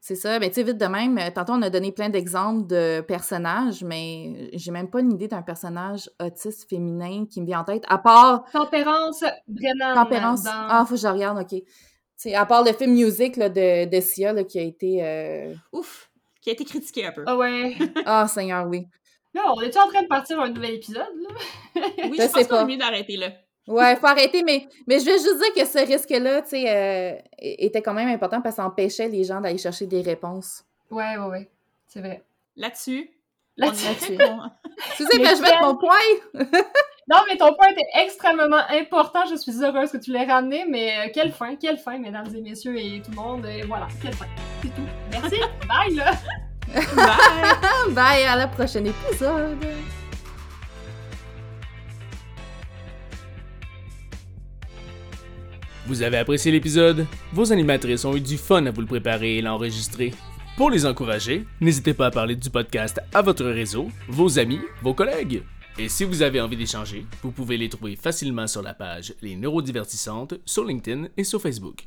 C'est ça. Mais tu sais, vite de même, euh, tantôt, on a donné plein d'exemples de personnages, mais j'ai même pas une idée d'un personnage autiste féminin qui me vient en tête, à part Tempérance, Brennan. Tempérance. dans- Ah, faut que je regarde, OK. Tu sais, à part le film Music là, de, de Sia là, qui a été... euh, Ouf, qui a été critiqué un peu. Ah ouais. Ah, Seigneur, oui. Là, on est en train de partir un nouvel épisode, là? oui, je je, pense qu'on pas. est mieux d'arrêter là. Ouais, faut arrêter, mais, mais je vais juste dire que ce risque-là, tu sais, euh, était quand même important parce que ça empêchait les gens d'aller chercher des réponses. Ouais, ouais, ouais. C'est vrai. Là-dessus, là-dessus. Tu sais, Mais que je vais quel- mon point! Non, mais ton point était extrêmement important. Je suis heureuse que tu l'aies ramené, mais euh, quelle fin, quelle fin, mesdames et messieurs et tout le monde. Et voilà, quelle fin. C'est tout. Merci. Bye, là. Bye! Bye, à la prochaine épisode! Vous avez apprécié l'épisode? Vos animatrices ont eu du fun à vous le préparer et l'enregistrer. Pour les encourager, n'hésitez pas à parler du podcast à votre réseau, vos amis, vos collègues. Et si vous avez envie d'échanger, vous pouvez les trouver facilement sur la page Les Neurodivertissantes sur LinkedIn et sur Facebook.